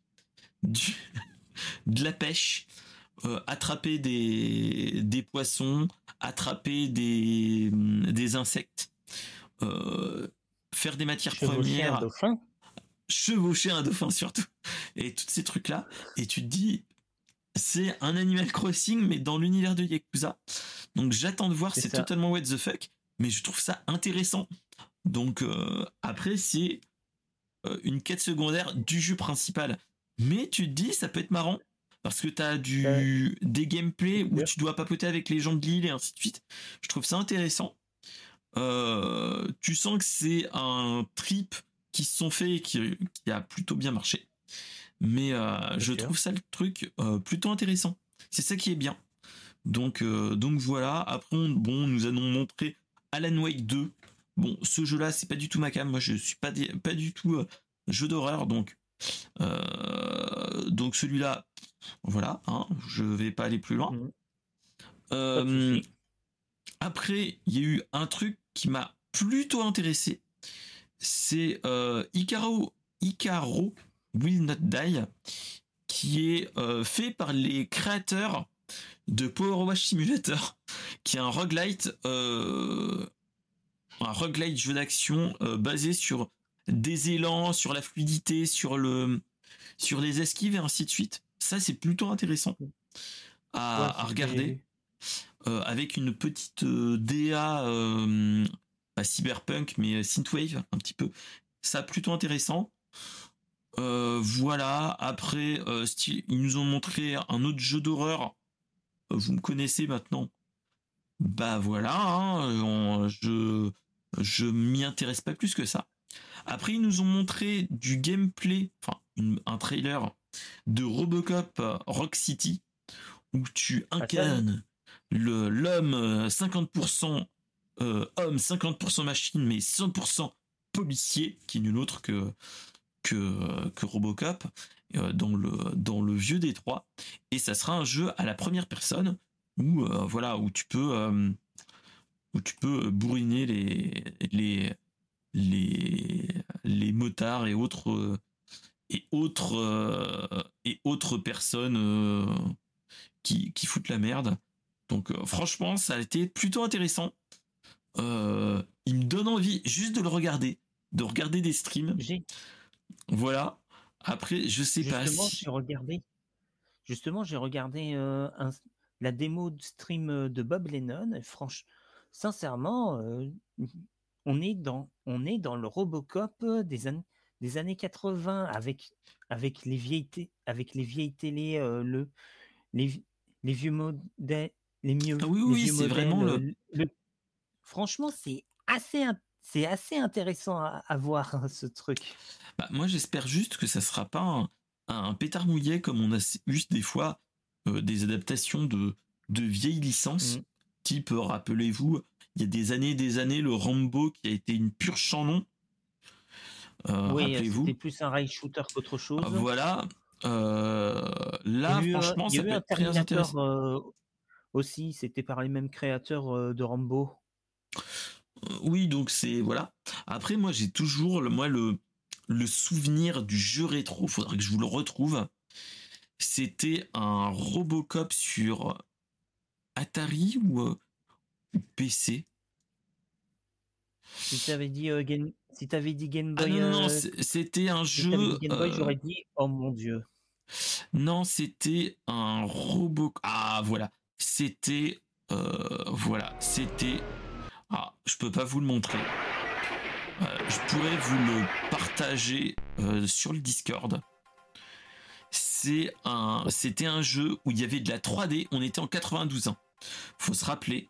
*laughs* de la pêche, euh, attraper des, des poissons, attraper des, des insectes, euh, faire des matières premières. Un dauphin. Chevaucher un dauphin surtout. Et tous ces trucs-là. Et tu te dis, c'est un Animal Crossing, mais dans l'univers de Yakuza. Donc j'attends de voir, c'est totalement what the fuck, mais je trouve ça intéressant. Donc euh, après, c'est une quête secondaire du jeu principal. Mais tu te dis, ça peut être marrant, parce que tu as du, des gameplays où tu dois papoter avec les gens de l'île et ainsi de suite. Je trouve ça intéressant. tu sens que c'est un trip qui se sont faits et qui, a plutôt bien marché. Mais je trouve ça le truc plutôt intéressant. C'est ça qui est bien. Donc, donc voilà. Après, bon, nous allons montrer Alan Wake 2. Bon, ce jeu-là, c'est pas du tout ma cam. Moi, je suis pas, pas du tout jeu d'horreur, donc donc celui-là, voilà, hein, je vais pas aller plus loin. Mmh. Euh, après, il y a eu un truc qui m'a plutôt intéressé. C'est euh, Icaro, Icaro Will Not Die, qui est euh, fait par les créateurs de Power Wash Simulator, *laughs* qui est un roguelite, un roguelite jeu d'action basé sur des élans, sur la fluidité, sur le, sur les esquives et ainsi de suite. Ça, c'est plutôt intéressant à, regarder. Euh, avec une petite euh, DA, euh, pas cyberpunk, mais synthwave, un petit peu. Ça, plutôt intéressant. voilà. Après, ils nous ont montré un autre jeu d'horreur. Vous me connaissez maintenant. Bah voilà. Hein, je je m'y intéresse pas plus que ça. Après, ils nous ont montré du gameplay, enfin un trailer de Robocop Rock City où tu incarnes le l'homme 50% euh, euh, homme, 50% machine, mais 100% policier, qui est nul autre que que, que Robocop euh, dans le dans le vieux Détroit. Et ça sera un jeu à la première personne où voilà où tu peux où tu peux bourriner les les les les motards et autres et autres et autres personnes qui, qui foutent la merde donc euh, franchement, ça a été plutôt intéressant. Euh, il me donne envie juste de le regarder, de regarder des streams. Voilà. Après, je sais pas. Justement, j'ai regardé. Justement, j'ai regardé euh, la démo de stream de Bob Lennon. Et franchement, sincèrement, on est dans on est dans le Robocop des années des années 80 avec avec les vieilles avec les vieilles télé le les, les vieux modèles les mieux. Ah oui, oui, c'est vraiment le... Franchement, c'est assez, c'est assez intéressant à, voir hein, ce truc. Bah, moi, j'espère juste que ça sera pas un, pétard mouillé comme on a vu des fois euh, des adaptations de, de vieilles licences. Mmh. Type, euh, rappelez-vous, il y a des années des années, le Rambo qui a été une pure chanon. Euh, oui, c'était plus un rail shooter qu'autre chose. voilà. là, franchement, ça peut être très intéressant aussi, c'était par les mêmes créateurs de Rambo. Oui, donc c'est voilà. Après, moi, j'ai toujours le, moi le le souvenir du jeu rétro. Faudrait que je vous le retrouve. C'était un Robocop sur Atari ou, PC. Si t'avais dit Game, si avais dit Game ah Boy. non, non, c'était un jeu. Game Boy, j'aurais dit oh mon dieu. Non, c'était un robot. Ah voilà, c'était euh, voilà, c'était ah, je peux pas vous le montrer. Euh, je pourrais vous le partager euh, sur le Discord. C'est un, c'était un jeu où il y avait de la 3D. On était en 92 ans. Faut se rappeler,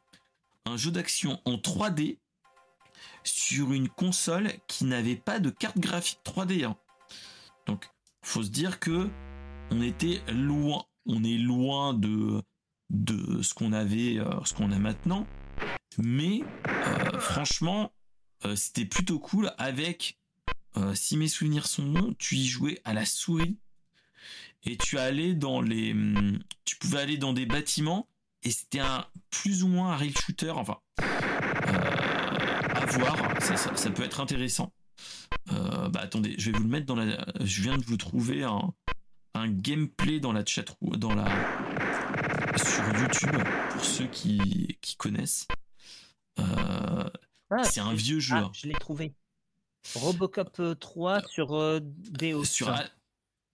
un jeu d'action en 3D sur une console qui n'avait pas de carte graphique 3D. Hein. Donc, faut se dire que on était loin, on est loin de de ce qu'on avait, euh, ce qu'on a maintenant. Mais euh, franchement, euh, c'était plutôt cool avec, si mes souvenirs sont bons, tu y jouais à la souris et tu allais dans les, hum, tu pouvais aller dans des bâtiments et c'était un plus ou moins un rail shooter. Enfin, à voir, ça, peut être intéressant. bah attendez, je vais vous le mettre dans la. Je viens de vous trouver un, un gameplay dans la chat dans la sur YouTube pour ceux qui, qui connaissent. Euh, ah, c'est un vieux jeu. Ah, hein. je l'ai trouvé. Robocop 3 euh, sur euh, DOS. Sur,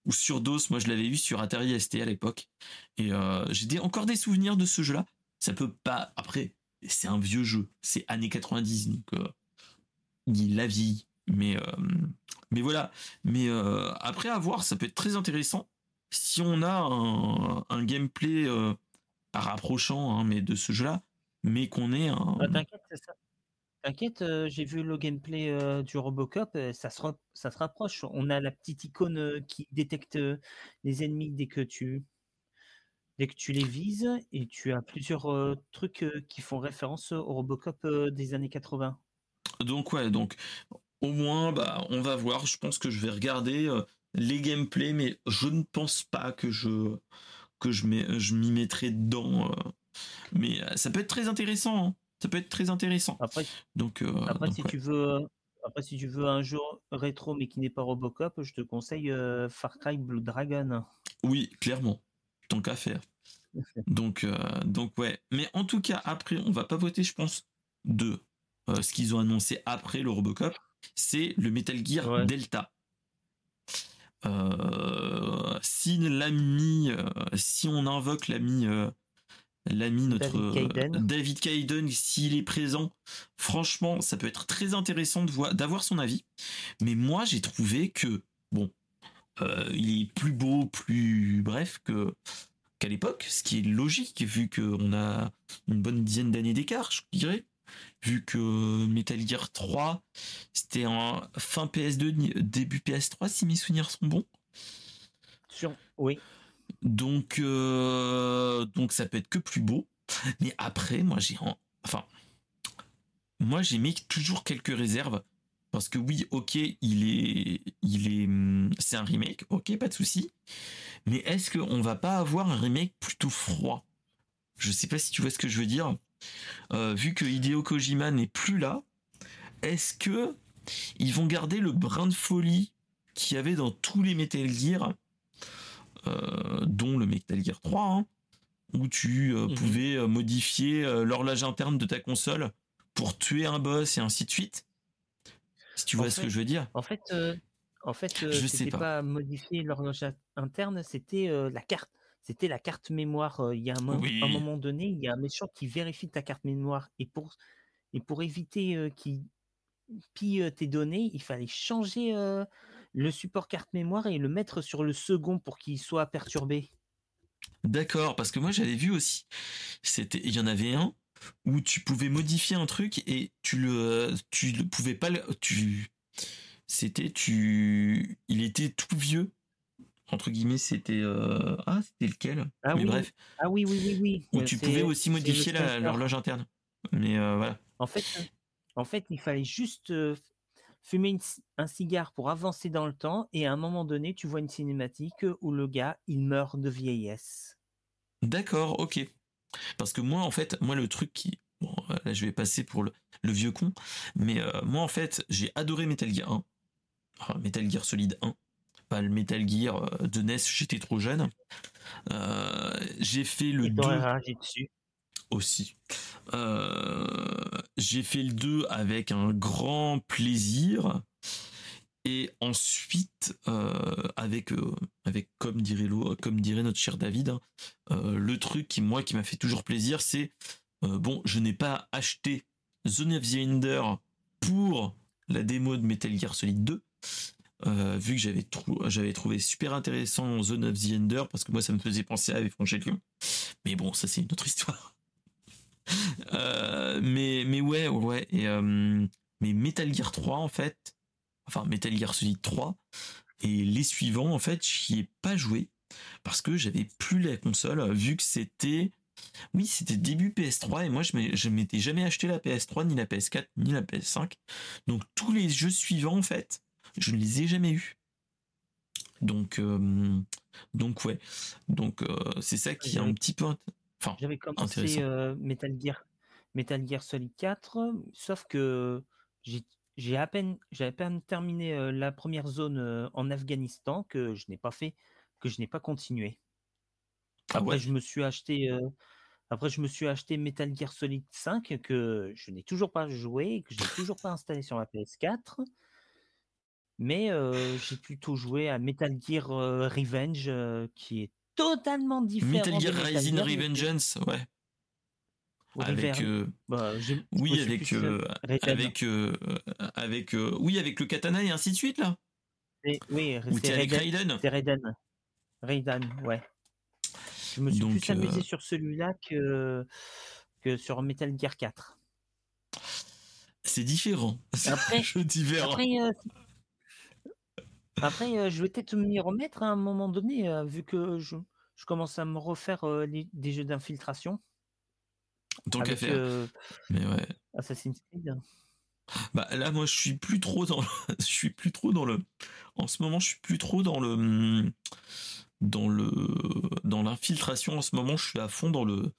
ou sur DOS, moi je l'avais vu sur Atari ST à l'époque. Et j'ai encore des souvenirs de ce jeu-là. Ça peut pas. Après, c'est un vieux jeu. C'est années 90, donc il a vie. Mais, mais voilà. Mais après, à voir, ça peut être très intéressant si on a un, gameplay euh, rapprochant, hein, mais de ce jeu-là, mais qu'on ait un. Bah, t'inquiète, j'ai vu le gameplay du Robocop, ça se rapproche. On a la petite icône qui détecte les ennemis dès que tu, dès que tu les vises, et tu as plusieurs trucs qui font référence au Robocop des années 80. Donc ouais, donc au moins, bah, on va voir. Je pense que je vais regarder les gameplays, mais je ne pense pas que je que je m'y mettrai dedans. mais ça peut être très intéressant. Hein ça peut être très intéressant. Après, donc, euh, après si tu veux, après si tu veux un jeu rétro mais qui n'est pas Robocop, je te conseille Far Cry Blue Dragon. Oui, clairement, tant qu'à faire. donc, euh, donc ouais. Mais en tout cas, après, on va pas voter, je pense, de ce qu'ils ont annoncé après le Robocop. C'est le Metal Gear Delta. si l'ami, si on invoque l'ami l'ami notre David Kayden, s'il est présent, franchement, ça peut être très intéressant d'avoir son avis. Mais moi, j'ai trouvé que bon, euh, il est plus beau, plus bref que qu'à l'époque, ce qui est logique vu qu'on a une bonne dizaine d'années d'écart, je dirais. Vu que Metal Gear 3, c'était en fin PS2, début PS3, si mes souvenirs sont bons. oui. Donc, euh, donc ça peut être que plus beau. Mais après, moi j'ai, enfin, moi j'ai mis toujours quelques réserves parce que oui, ok, il est, il est, hum, c'est un remake, ok, pas de souci. Mais est-ce qu'on va pas avoir un remake plutôt froid? Je sais pas si tu vois ce que je veux dire. Euh, vu que Hideo Kojima n'est plus là, est-ce que ils vont garder le brin de folie qu'il y avait dans tous les Metal Gear euh, dont le Metal Gear 3, hein, où tu euh, mhm. pouvais modifier l'horloge interne de ta console pour tuer un boss et ainsi de suite? Si tu vois ce que je veux dire. En fait, en fait, je sais pas. modifier l'horloge interne, c'était la carte. C'était la carte mémoire. Il y a un, un, moment donné, il y a un méchant qui vérifie ta carte mémoire et pour et pour éviter qu'il pille tes données, il fallait changer le support carte mémoire et le mettre sur le second pour qu'il soit perturbé. D'accord, parce que moi j'avais vu aussi. C'était, il y en avait un où tu pouvais modifier un truc et tu le, tu ne pouvais pas le, tu, c'était tu, il était tout vieux entre guillemets, c'était euh, ah c'était lequel? Ah Mais oui. bref. Ah oui oui oui oui. Où tu pouvais aussi modifier l'horloge interne. Mais euh, voilà. En fait, en fait, il fallait juste euh, fumer un cigare pour avancer dans le temps et à un moment donné, tu vois une cinématique où le gars, il meurt de vieillesse. D'accord, ok. Parce que moi, en fait, moi, le truc qui... Bon, là, je vais passer pour le, vieux con, mais euh, moi, en fait, j'ai adoré Metal Gear 1. Enfin, Metal Gear Solid 1. Pas le Metal Gear euh, de NES, j'étais trop jeune. Euh, j'ai fait le 2 aussi. Euh, j'ai fait le 2 avec un grand plaisir. Et ensuite, euh, avec, euh, avec comme, dirait comme dirait notre cher David, hein, le truc qui, moi, qui m'a fait toujours plaisir, c'est bon, je n'ai pas acheté the Ender pour la démo de Metal Gear Solid 2. vu que j'avais trouvé super intéressant Zone of the Ender parce que moi ça me faisait penser à Evangelion mais bon ça c'est une autre histoire *laughs* euh, mais, mais ouais, ouais. Euh, mais Metal Gear 3, en fait, enfin Metal Gear Solid 3, et les suivants, en fait, j'y ai pas joué parce que j'avais plus la console, vu que c'était. Oui, c'était début PS3 et moi je m'étais jamais acheté la PS3, ni la PS4, ni la PS5. Donc tous les jeux suivants, en fait, je ne les ai jamais eus. Donc, euh, donc ouais. Donc c'est ça qui est un petit peu j'avais commencé Metal Gear, Metal Gear Solid 4, sauf que j'ai à peine, j'avais à peine terminé la première zone en Afghanistan que je n'ai pas fait, que je n'ai pas continué. Ah après, je me suis acheté, après, je me suis acheté Metal Gear Solid 5 que je n'ai toujours pas joué, que je n'ai toujours pas installé sur la PS4. Mais j'ai plutôt joué à Metal Gear Revenge, qui est totalement différent. Metal Gear Rising Revengeance, ouais. Avec, euh, bah, oui, avec, euh, avec, euh, avec, oui, avec le katana et ainsi de suite là. oui, c'est avec Raiden. C'est Raiden. Raiden, ouais. Je me suis plus amusé sur celui-là que, que sur Metal Gear 4. C'est différent. *laughs* Après, différent. Après, euh, après euh, je vais peut-être m'y remettre à un moment donné, euh, vu que je, je commence à me refaire des jeux d'infiltration. Donc à faire. Mais ouais. Assassin's Creed. Bah là, moi, je suis plus trop dans. *laughs* je suis plus trop dans le. En ce moment, je suis plus trop dans le. Dans le dans l'infiltration en ce moment, je suis à fond dans le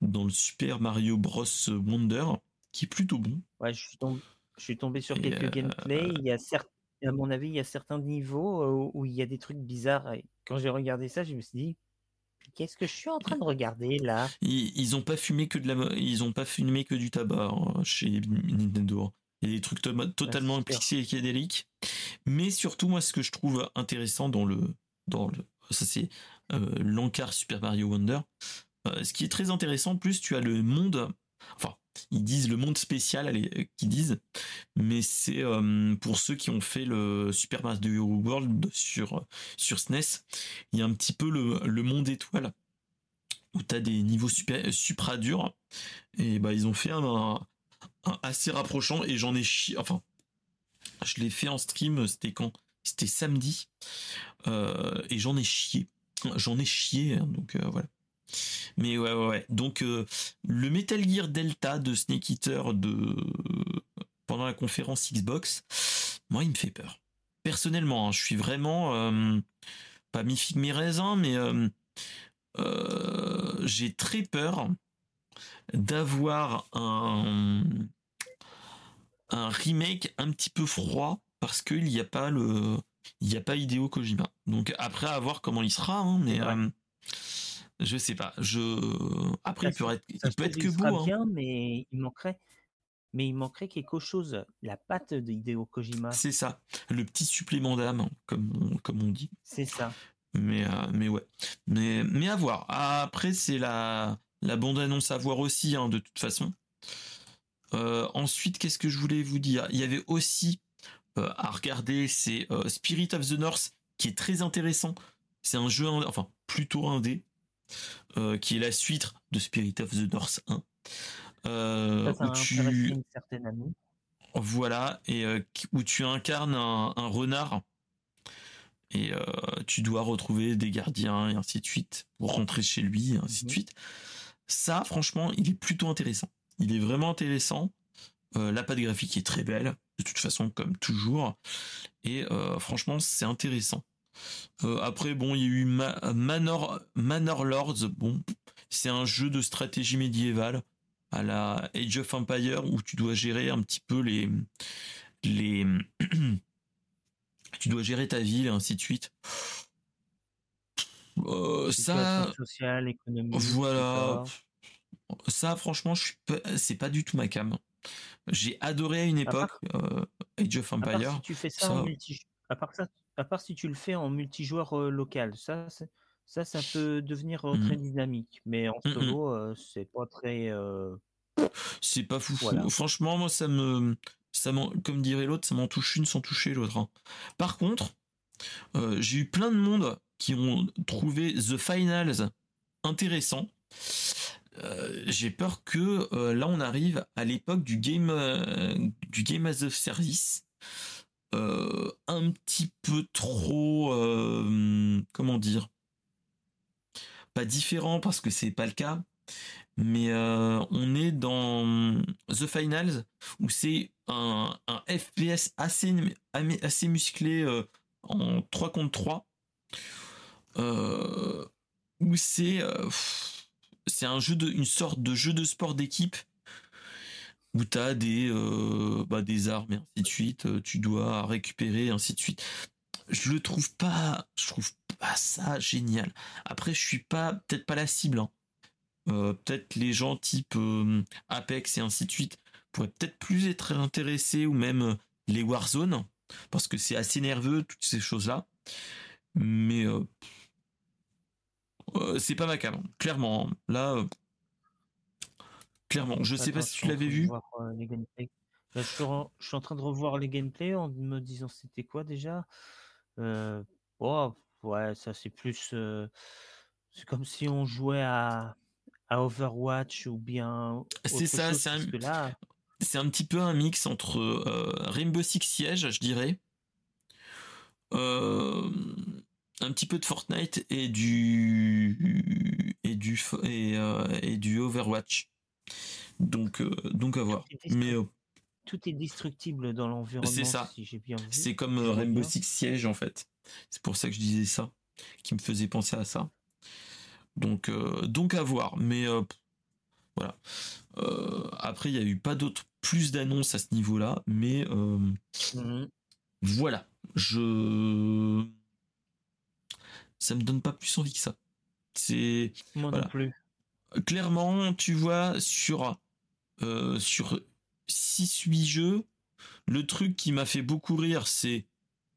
dans le Super Mario Bros Wonder qui est plutôt bon. Ouais, je suis tombé, je suis tombé sur quelques euh, gameplays. Il y a certes, à mon avis, il y a certains niveaux euh, où il y a des trucs bizarres. Et quand j'ai regardé ça, je me suis dit, qu'est-ce que je suis en train de regarder là? Ils, ils ont pas fumé que de la, ils ont pas fumé que du tabac hein, chez Nintendo. Il y a des trucs totalement psychédéliques. Mais surtout, moi, ce que je trouve intéressant dans le, dans le, ça c'est euh, l'encart Super Mario Wonder. Euh, ce qui est très intéressant, plus tu as le monde, enfin, ils disent le monde spécial, allez, euh, qui disent, mais c'est pour ceux qui ont fait le Super Mario World sur sur SNES, il y a un petit peu le, le monde étoile où tu as des niveaux super supra durs et bah ils ont fait un, assez rapprochant et j'en ai chié. Enfin, je l'ai fait en stream, c'était quand? C'était samedi. Euh, et j'en ai chié. J'en ai chié, hein, donc euh, voilà. Mais ouais, ouais, ouais. Donc, euh, le Metal Gear Delta de Snake Eater de... pendant la conférence Xbox, moi, il me fait peur. Personnellement, hein, je suis vraiment. pas mi figue mi raisin, mais j'ai très peur d'avoir un, un remake un petit peu froid parce qu'il n'y a pas le il n'y a pas Hideo Kojima. Donc après à voir comment il sera, hein, mais euh, je sais pas. Je après il peut être, il peut être que beau. Hein. Bien, mais il manquerait. Mais il manquerait quelque chose, la patte de Hideo Kojima. C'est ça, le petit supplément d'âme, comme on, comme on dit. C'est ça. Mais euh, mais ouais, mais mais à voir. Après c'est la la bande annonce à voir aussi, hein, de toute façon. Euh, ensuite, qu'est-ce que je voulais vous dire? Il y avait aussi euh, à regarder, c'est Spirit of the North, qui est très intéressant. C'est un jeu, enfin plutôt indé, qui est la suite de Spirit of the North 1. où tu... Voilà, et où tu incarnes un, renard et tu dois retrouver des gardiens et ainsi de suite pour rentrer chez lui et ainsi de mhm. suite. Ça, franchement, il est plutôt intéressant. Il est vraiment intéressant. Euh, la pâte graphique est très belle, de toute façon, comme toujours. Et euh, franchement, c'est intéressant. Euh, après, bon, il y a eu Manor, Manor Lords. Bon, c'est un jeu de stratégie médiévale à la Age of Empire où tu dois gérer un petit peu les les *clears throat* tu dois gérer ta ville et ainsi de suite. ça social, économique, voilà ça, franchement, je suis c'est pas du tout ma cam. J'ai adoré à une époque euh, Age of Empire. À part si tu fais ça, En multi... à part ça, à part si tu le fais en multijoueur euh, local, ça, ça, ça peut devenir euh, très mmh. dynamique. Mais en mmh, mmh. solo, c'est pas très. C'est pas fou. Franchement, moi, ça me, ça comme dirait l'autre, ça m'en touche une sans toucher l'autre. Hein. Par contre, j'ai eu plein de monde qui ont trouvé The Finals intéressant. Euh, j'ai peur que euh, là on arrive à l'époque du game euh, du game as a service un petit peu trop comment dire pas différent parce que c'est pas le cas mais on est dans The Finals où c'est un, FPS assez assez musclé en 3 contre 3 où c'est c'est une sorte de jeu de sport d'équipe où tu as des, euh, bah, des armes et ainsi de suite, euh, tu dois récupérer et ainsi de suite. Je le trouve pas, je trouve pas ça génial. Après, je suis pas, peut-être pas la cible. Hein. Euh, peut-être les gens type Apex et ainsi de suite pourraient peut-être plus être intéressés ou même les Warzone parce que c'est assez nerveux toutes ces choses là. Mais c'est pas ma cam, clairement. Là, euh, clairement, je sais pas si tu l'avais vu. Euh, je, suis en, train de revoir les gameplays en me disant c'était quoi déjà? oh, ouais, ça c'est plus. c'est comme si on jouait à, à Overwatch ou bien. C'est ça, c'est un. c'est un petit peu un mix entre Rainbow Six Siege, je dirais. un petit peu de Fortnite et du et du et, et du Overwatch. Donc donc à voir. Mais tout est destructible dans l'environnement. C'est ça. c'est comme Rainbow Six Siege en fait. C'est pour ça que je disais ça, qui me faisait penser à ça. Donc, euh, donc à voir. Mais euh, voilà. Euh, après, il n'y a eu pas d'autres plus d'annonces à ce niveau-là, mais mhm. voilà. Je ça me donne pas plus envie que ça. C'est moi non plus. Clairement, tu vois sur sur 6-8 jeux, le truc qui m'a fait beaucoup rire, c'est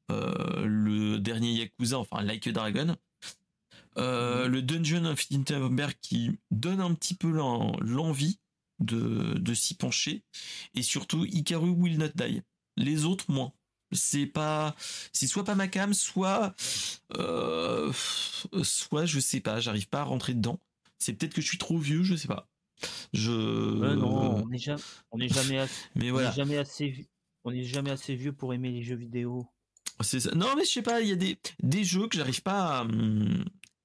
le dernier Yakuza, enfin Like a Dragon. Euh, le Dungeon of Interberg qui donne un petit peu l'envie de, s'y pencher. Et surtout, Ikaru Will Not Die. Les autres, moins. C'est pas, c'est soit pas ma cam, soit, euh, soit je sais pas, j'arrive pas à rentrer dedans. C'est peut-être que je suis trop vieux, je sais pas. Je. non, on n'est jamais, *laughs* assez, mais voilà. jamais assez, on jamais assez vieux pour aimer les jeux vidéo. Ça. Non, mais je sais pas, il y a des, des jeux que j'arrive pas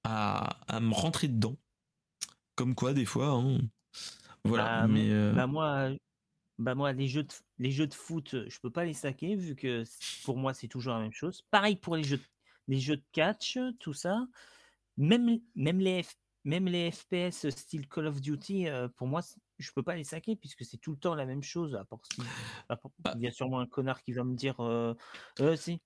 à, à, me rentrer dedans. Comme quoi, des fois. Hein. Voilà. Bah, mais euh, bah moi, bah moi, les jeux de les jeux de foot, je peux pas les saquer vu que pour moi c'est toujours la même chose. Pareil pour les jeux de, les jeux de catch, tout ça. Même même les même les FPS style Call of Duty, euh, pour moi, je peux pas les saquer puisque c'est tout le temps la même chose. À part, bah il y a sûrement un connard qui va me dire, euh, euh si.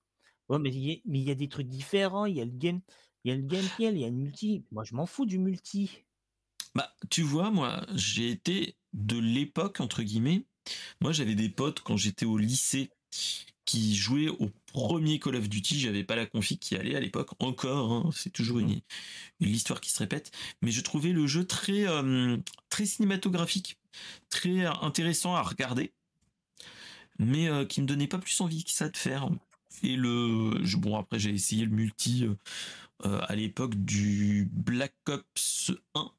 mais il y, a des trucs différents. Il y a le game, il y a le gameplay, il y a le multi. Moi, je m'en fous du multi. Bah, tu vois, moi, j'ai été de l'époque, entre guillemets. Moi, j'avais des potes quand j'étais au lycée qui jouaient au premier Call of Duty. J'avais pas la config qui allait à l'époque. Encore, hein, c'est toujours une, mmh. une, histoire qui se répète. Mais je trouvais le jeu très, euh, très cinématographique, très intéressant à regarder. Mais euh, qui me donnait pas plus envie que ça de faire. Et le, bon après j'ai essayé le multi euh, euh, à l'époque du Black Ops 1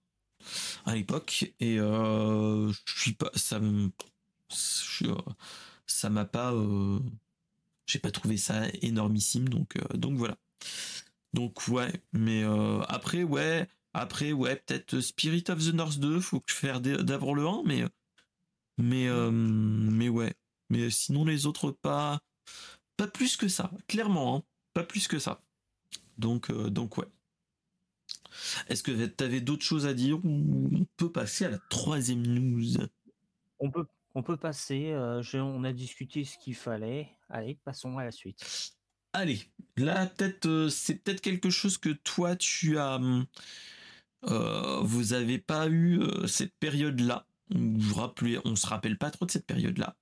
à l'époque et euh, je suis pas ça ça m'a pas euh, j'ai pas trouvé ça énormissime donc donc voilà. Donc ouais mais après ouais après ouais peut-être Spirit of the North 2 faut que je fasse d'abord le 1 mais mais mais ouais. Mais sinon les autres pas pas plus que ça clairement hein, pas plus que ça. Donc, euh, donc ouais. Est-ce que tu avais d'autres choses à dire ou on peut passer à la troisième news? On peut, on peut passer. Euh, on a discuté ce qu'il fallait. Allez, passons à la suite. Allez, là peut-être euh, c'est peut-être quelque chose que toi tu as. vous avez pas eu cette période-là. Vous rappelez, on se rappelle pas trop de cette période-là.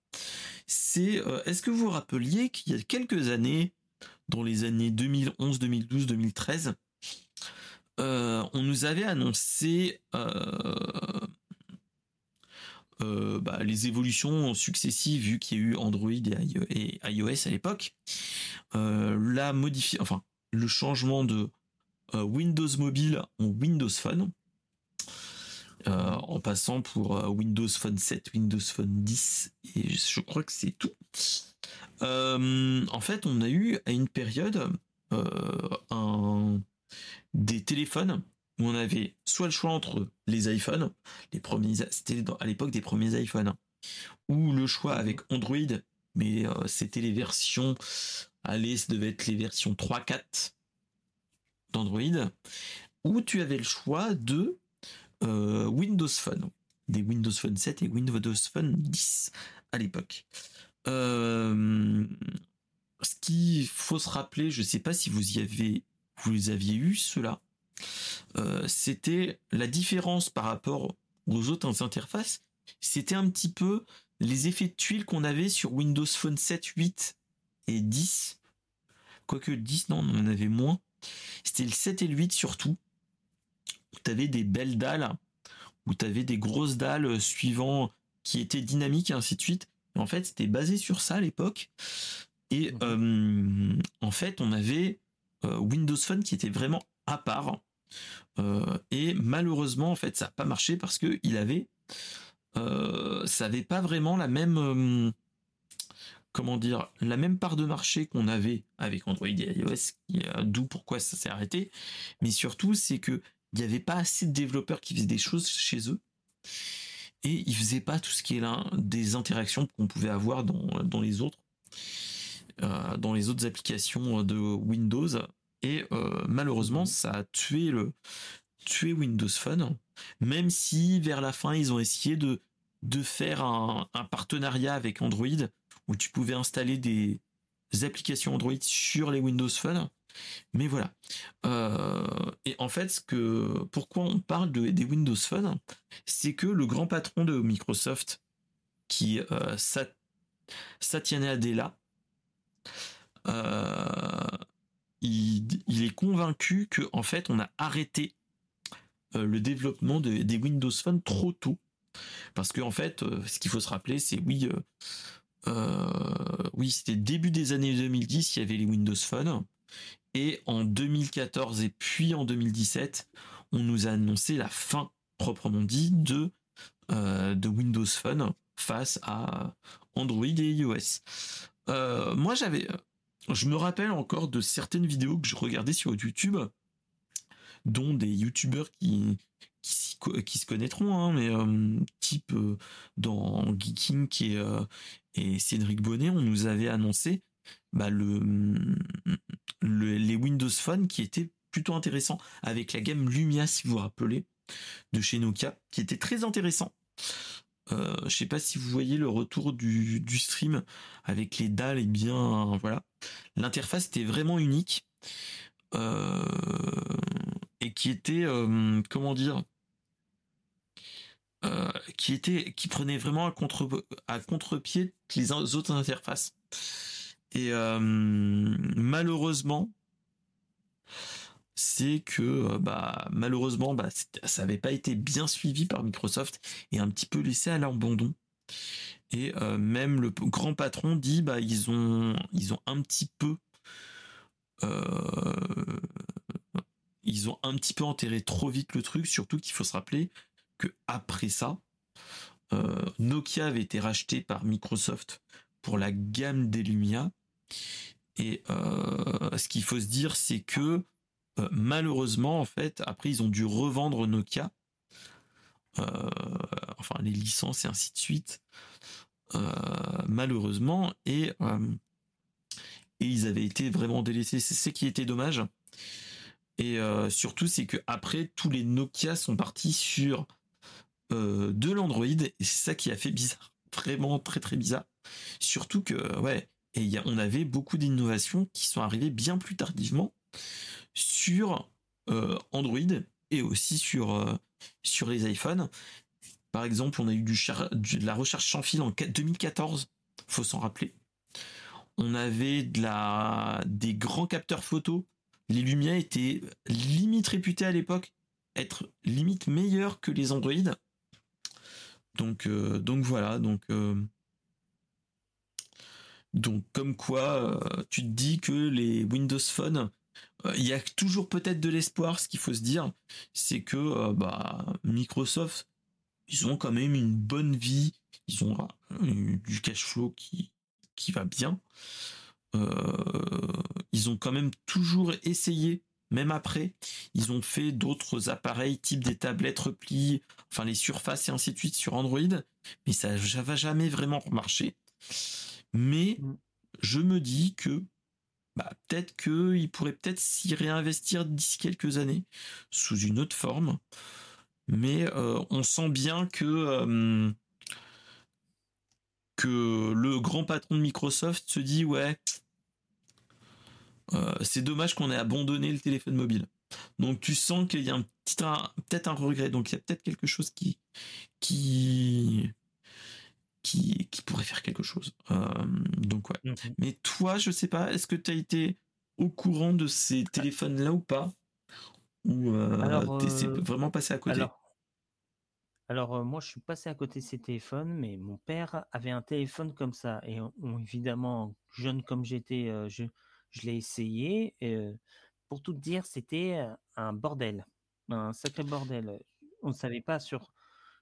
C'est, est-ce que vous vous rappeliez qu'il y a quelques années, dans les années 2011, 2012, 2013, on nous avait annoncé euh, euh, bah, les évolutions successives vu qu'il y a eu Android et iOS à l'époque. Euh, la enfin le changement de Windows Mobile en Windows Phone. en passant pour Windows Phone 7, Windows Phone 10 et je crois que c'est tout. Euh, en fait, on a eu à une période euh, des téléphones où on avait soit le choix entre les iPhones, les premiers, c'était à l'époque des premiers iPhones, ou le choix avec Android, mais euh, c'était les versions, allez, ça devait être les versions 3-4 d'Android, ou tu avais le choix de Windows Phone, des Windows Phone 7 et Windows Phone 10 à l'époque. Euh, ce qu'il faut se rappeler, je ne sais pas si vous y avez, vous aviez eu cela, euh, c'était la différence par rapport aux autres interfaces. C'était un petit peu les effets de tuiles qu'on avait sur Windows Phone 7, 8 et 10. Quoique le 10, non, on en avait moins. C'était le 7 et le 8 surtout. Où tu avais des belles dalles, où tu avais des grosses dalles suivant qui étaient dynamiques et ainsi de suite. En fait, c'était basé sur ça à l'époque. Et euh, en fait, on avait euh, Windows Phone qui était vraiment à part. Euh, et malheureusement, en fait, ça n'a pas marché parce qu'il avait ça n'avait pas vraiment la même comment dire, la même part de marché qu'on avait avec Android et iOS, d'où pourquoi ça s'est arrêté. Mais surtout, c'est que il n'y avait pas assez de développeurs qui faisaient des choses chez eux. Et ils faisaient pas tout ce qui est là, des interactions qu'on pouvait avoir dans, les autres, euh, dans les autres applications de Windows. Et euh, malheureusement, ça a tué le, tué Windows Phone. Même si vers la fin, ils ont essayé de, de faire un partenariat avec Android où tu pouvais installer des applications Android sur les Windows Phone. Mais voilà. Euh, et en fait, ce que, pourquoi on parle de, des Windows Phone, c'est que le grand patron de Microsoft, qui euh, Satya Nadella, euh, il, est convaincu que en fait, on a arrêté euh, le développement des Windows Phone trop tôt. Parce que en fait, ce qu'il faut se rappeler, c'est oui, euh, oui, c'était début des années 2010, il y avait les Windows Phone. Et en 2014 et puis en 2017, on nous a annoncé la fin, proprement dit, de, euh, de Windows Phone face à Android et iOS. Euh, moi, j'avais, je me rappelle encore de certaines vidéos que je regardais sur YouTube, dont des YouTubeurs qui, se connaîtront, hein, mais type dans Geeking qui est, et Cédric Bonnet, on nous avait annoncé bah, le, les Windows Phone qui étaient plutôt intéressants avec la gamme Lumia, si vous vous rappelez, de chez Nokia, qui était très intéressant. Euh, je sais pas si vous voyez le retour du, stream avec les dalles et bien voilà. L'interface était vraiment unique euh, et qui était euh, comment dire euh, qui prenait vraiment à contre à contre-pied les autres interfaces. Et malheureusement, c'est que euh, bah malheureusement bah ça n'avait pas été bien suivi par Microsoft et un petit peu laissé à l'abandon. Et même le grand patron dit bah ils ont un petit peu ils ont un petit peu enterré trop vite le truc, surtout qu'il faut se rappeler après ça, euh, Nokia avait été racheté par Microsoft pour la gamme des Lumia. Et euh, ce qu'il faut se dire, c'est que euh, malheureusement, en fait, après, ils ont dû revendre Nokia. enfin, les licences et ainsi de suite. malheureusement. Et, ils avaient été vraiment délaissés. C'est ce qui était dommage. Et surtout, c'est que après, tous les Nokia sont partis sur euh, de l'Android et c'est ça qui a fait bizarre, vraiment très très bizarre. Surtout que ouais, et on avait beaucoup d'innovations qui sont arrivées bien plus tardivement sur euh, Android et aussi sur euh, sur les iPhones. Par exemple, on a eu du, de la recherche sans fil en 2014, faut s'en rappeler. On avait de la des grands capteurs photo. Les Lumia étaient limite réputés à l'époque être limite meilleurs que les Android. Donc, euh, voilà, donc, comme quoi, tu te dis que les Windows Phone, il y a toujours peut-être de l'espoir. Ce qu'il faut se dire, c'est que bah, Microsoft, ils ont quand même une bonne vie, ils ont du cash flow qui, qui va bien. ils ont quand même toujours essayé même après, ils ont fait d'autres appareils type des tablettes repliées, enfin les surfaces et ainsi de suite sur Android, mais ça va jamais vraiment marché. Mais mm. je me dis que bah, peut-être qu'ils pourraient peut-être s'y réinvestir d'ici quelques années sous une autre forme. Mais euh, on sent bien que euh, que le grand patron de Microsoft se dit ouais euh, c'est dommage qu'on ait abandonné le téléphone mobile. Donc tu sens qu'il y a un petit peut-être un regret. Donc il y a peut-être quelque chose qui qui qui, pourrait faire quelque chose. Euh, donc ouais. Mhm. Mais toi, je sais pas, est-ce que tu as été au courant de ces téléphones là ou pas? Ou euh, t'es vraiment passé à côté? alors, moi, je suis passé à côté de ces téléphones, mais mon père avait un téléphone comme ça. Et évidemment, jeune comme j'étais, je, je l'ai essayé. pour tout dire, c'était un bordel, un sacré bordel. On ne savait pas sur.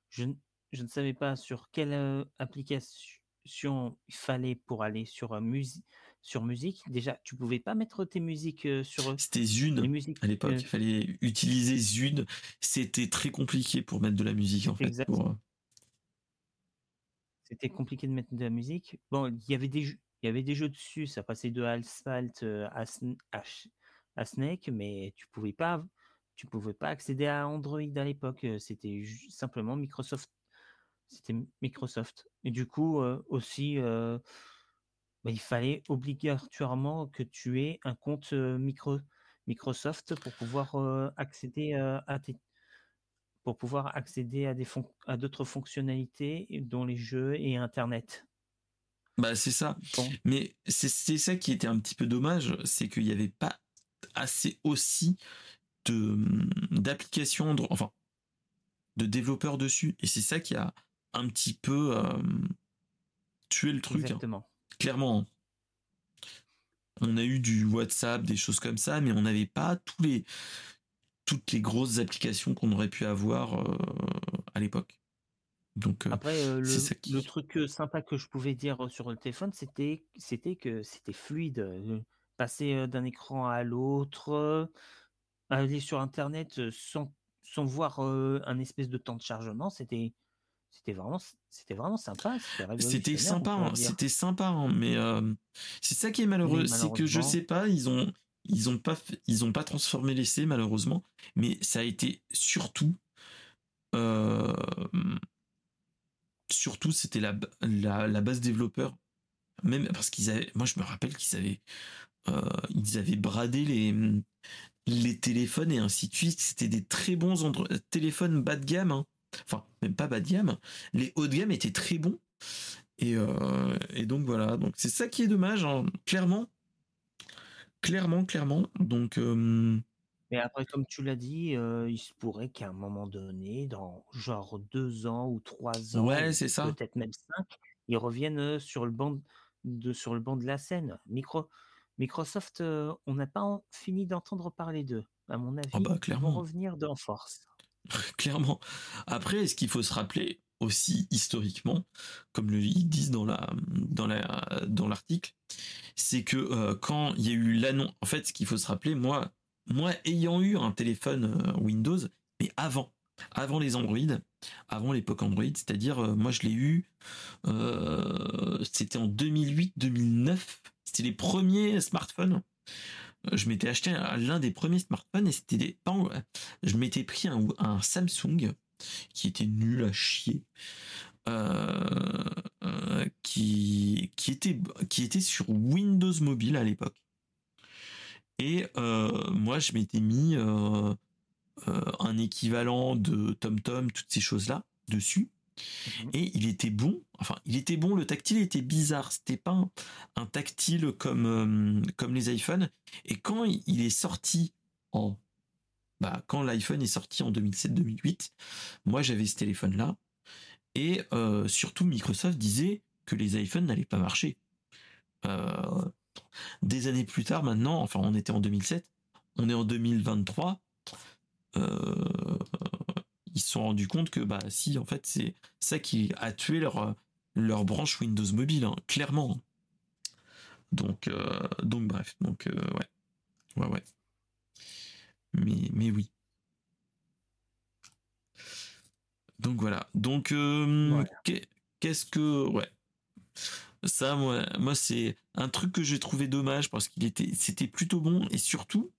Je, je ne savais pas sur quelle application il fallait pour aller sur, musique sur musique. Déjà, tu pouvais pas mettre tes musiques sur. C'était Zune. À l'époque, il fallait utiliser Zune. C'était très compliqué pour mettre de la musique en fait. C'était compliqué de mettre de la musique. Bon, il y avait des jeux, il y avait des jeux dessus. Ça passait de Asphalt à, à Snake, mais tu pouvais pas tu pouvais pas accéder à Android à l'époque. C'était simplement Microsoft. C'était Microsoft. Et du coup, aussi, bah, il fallait obligatoirement que tu aies un compte micro, Microsoft pour pouvoir accéder à tes pour pouvoir accéder à des à d'autres fonctionnalités dont les jeux et internet. Bah c'est ça. Mais c'est ça qui était un petit peu dommage, c'est qu'il n'y avait pas assez aussi d'applications, enfin, de développeurs dessus. Et c'est ça qui a un petit peu euh, tué le truc. Hein. Clairement. Hein. On a eu du WhatsApp, des choses comme ça, mais on n'avait pas tous les, toutes les grosses applications qu'on aurait pu avoir euh, à l'époque. Donc, euh, Après, le, truc sympa que je pouvais dire sur le téléphone, c'était, c'était que c'était fluide. Passer d'un écran à l'autre, aller sur internet sans, sans voir un espèce de temps de chargement, c'était c'était vraiment c'était vraiment sympa c'était sympa hein, c'était sympa hein, mais c'est ça qui est malheureux c'est que je sais pas ils ont ils ont pas ils ont pas transformé l'essai malheureusement mais ça a été surtout surtout c'était la, la, la base développeur même parce qu'ils avaient moi je me rappelle qu'ils avaient ils avaient bradé les les téléphones et ainsi de suite. C'était des très bons téléphones bas de gamme. Hein. Enfin, même pas bas de gamme. Les hauts de gamme étaient très bons. Et, euh, donc voilà. Donc c'est ça qui est dommage, hein. clairement. Clairement, clairement. Donc. Euh, Mais après, comme tu l'as dit, euh, il se pourrait qu'à un moment donné, dans genre deux ans ou trois ans, ouais, c'est ça. peut-être même cinq, ils reviennent sur le banc de, sur le banc de la scène. Micro, Microsoft, on n'a pas fini d'entendre parler d'eux. À mon avis, ah bah, ils vont revenir d'en force. *laughs* clairement. Après, ce qu'il faut se rappeler aussi historiquement, comme le, ils disent dans la dans la dans l'article, c'est que quand il y a eu l'annonce, en fait, ce qu'il faut se rappeler, moi, moi ayant eu un téléphone Windows, mais avant, avant les Android, avant l'époque Android, c'est-à-dire moi je l'ai eu, c'était en 2008-2009 c'était les premiers smartphones. Euh, je m'étais acheté l'un des premiers smartphones et c'était des. Je m'étais pris un, Samsung qui était nul à chier. Euh, euh, qui, était, qui était sur Windows Mobile à l'époque. Et moi, je m'étais mis un équivalent de TomTom, toutes ces choses-là, dessus. Mhm. Et il était bon. Enfin, il était bon. Le tactile était bizarre. C'était pas un, tactile comme euh, comme les iPhones. Et quand il est sorti en bah, quand l'iPhone est sorti en 2007-2008, moi j'avais ce téléphone-là. Et euh, surtout, Microsoft disait que les iPhones n'allaient pas marcher. Euh, des années plus tard, maintenant, enfin, on était en 2007, on est en 2023 ils se sont rendus compte que bah si en fait c'est ça qui a tué leur leur branche Windows Mobile hein, clairement. Donc euh, donc bref donc euh, ouais. Ouais ouais. Mais mais oui. Donc voilà. Donc euh, qu'est-ce que ouais. Ça moi moi c'est un truc que j'ai trouvé dommage parce qu'il était c'était plutôt bon et surtout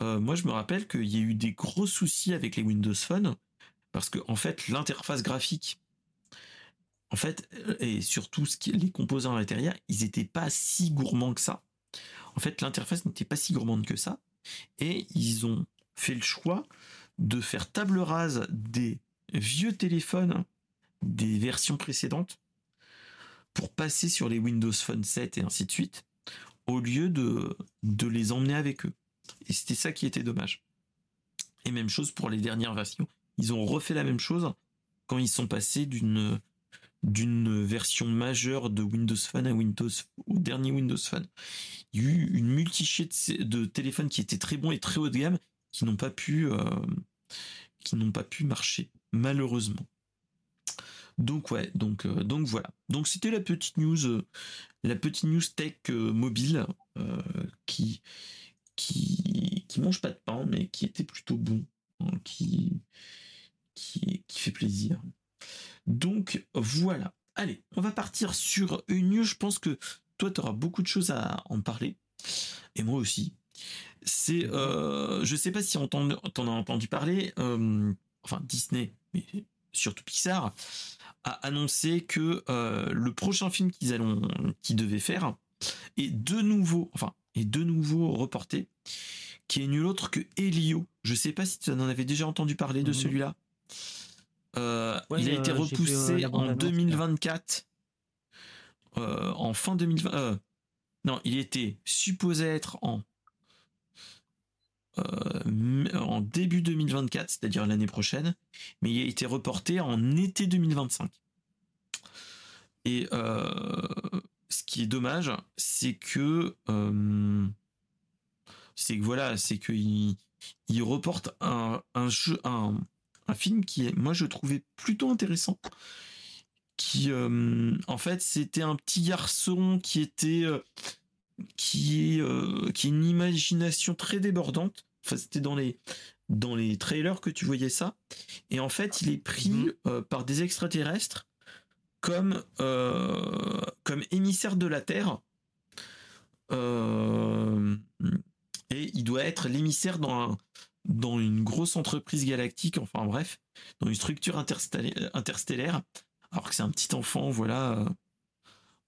euh, moi je me rappelle qu'il y a eu des gros soucis avec les Windows Phone parce que en fait l'interface graphique en fait euh, et surtout les composants à l'intérieur ils n'étaient pas si gourmands que ça. En fait l'interface n'était pas si gourmande que ça. Et ils ont fait le choix de faire table rase des vieux téléphones des versions précédentes pour passer sur les Windows Phone 7 et ainsi de suite au lieu de, de les emmener avec eux et c'était ça qui était dommage. Et même chose pour les dernières versions. Ils ont refait la même chose quand ils sont passés d'une d'une version majeure de Windows Phone à Windows au dernier Windows Phone. Il y a eu une multichée de, téléphones qui étaient très bons et très haut de gamme qui n'ont pas pu euh, qui n'ont pas pu marcher malheureusement. Donc ouais, donc donc voilà. Donc c'était la petite news, la petite news tech mobile qui qui qui mange pas de pain, mais qui était plutôt bon, hein, qui qui fait plaisir. Donc voilà. Allez, on va partir sur une news. Je pense que toi, tu auras beaucoup de choses à en parler. Et moi aussi. C'est, euh, je sais pas si on t'en as entendu parler. Euh, enfin, Disney, mais surtout Pixar, a annoncé que euh, le prochain film qu'ils allont, qu'ils devaient faire, est de nouveau, enfin, est de nouveau reporté, qui est nul autre que Elio. Je sais pas si tu en avais déjà entendu parler de celui-là. Euh, il a été euh, repoussé en 2024. Euh, en fin 2020. non, il était supposé être en en début 2024, c'est-à-dire l'année prochaine, mais il a été reporté en été 2025. Et ce qui est dommage, c'est que c'est que voilà, c'est qu'il il reporte un, un jeu, un, un film qui est, moi, je trouvais plutôt intéressant. Qui, euh, en fait, c'était un petit garçon qui était, euh, qui est, euh, qui une imagination très débordante. Enfin, c'était dans les, dans les trailers que tu voyais ça. Et en fait, il est pris mhm. par des extraterrestres comme, comme émissaire de la Terre. et il doit être l'émissaire dans un, dans une grosse entreprise galactique, enfin bref, dans une structure interstellaire, alors que c'est un petit enfant, voilà. Euh,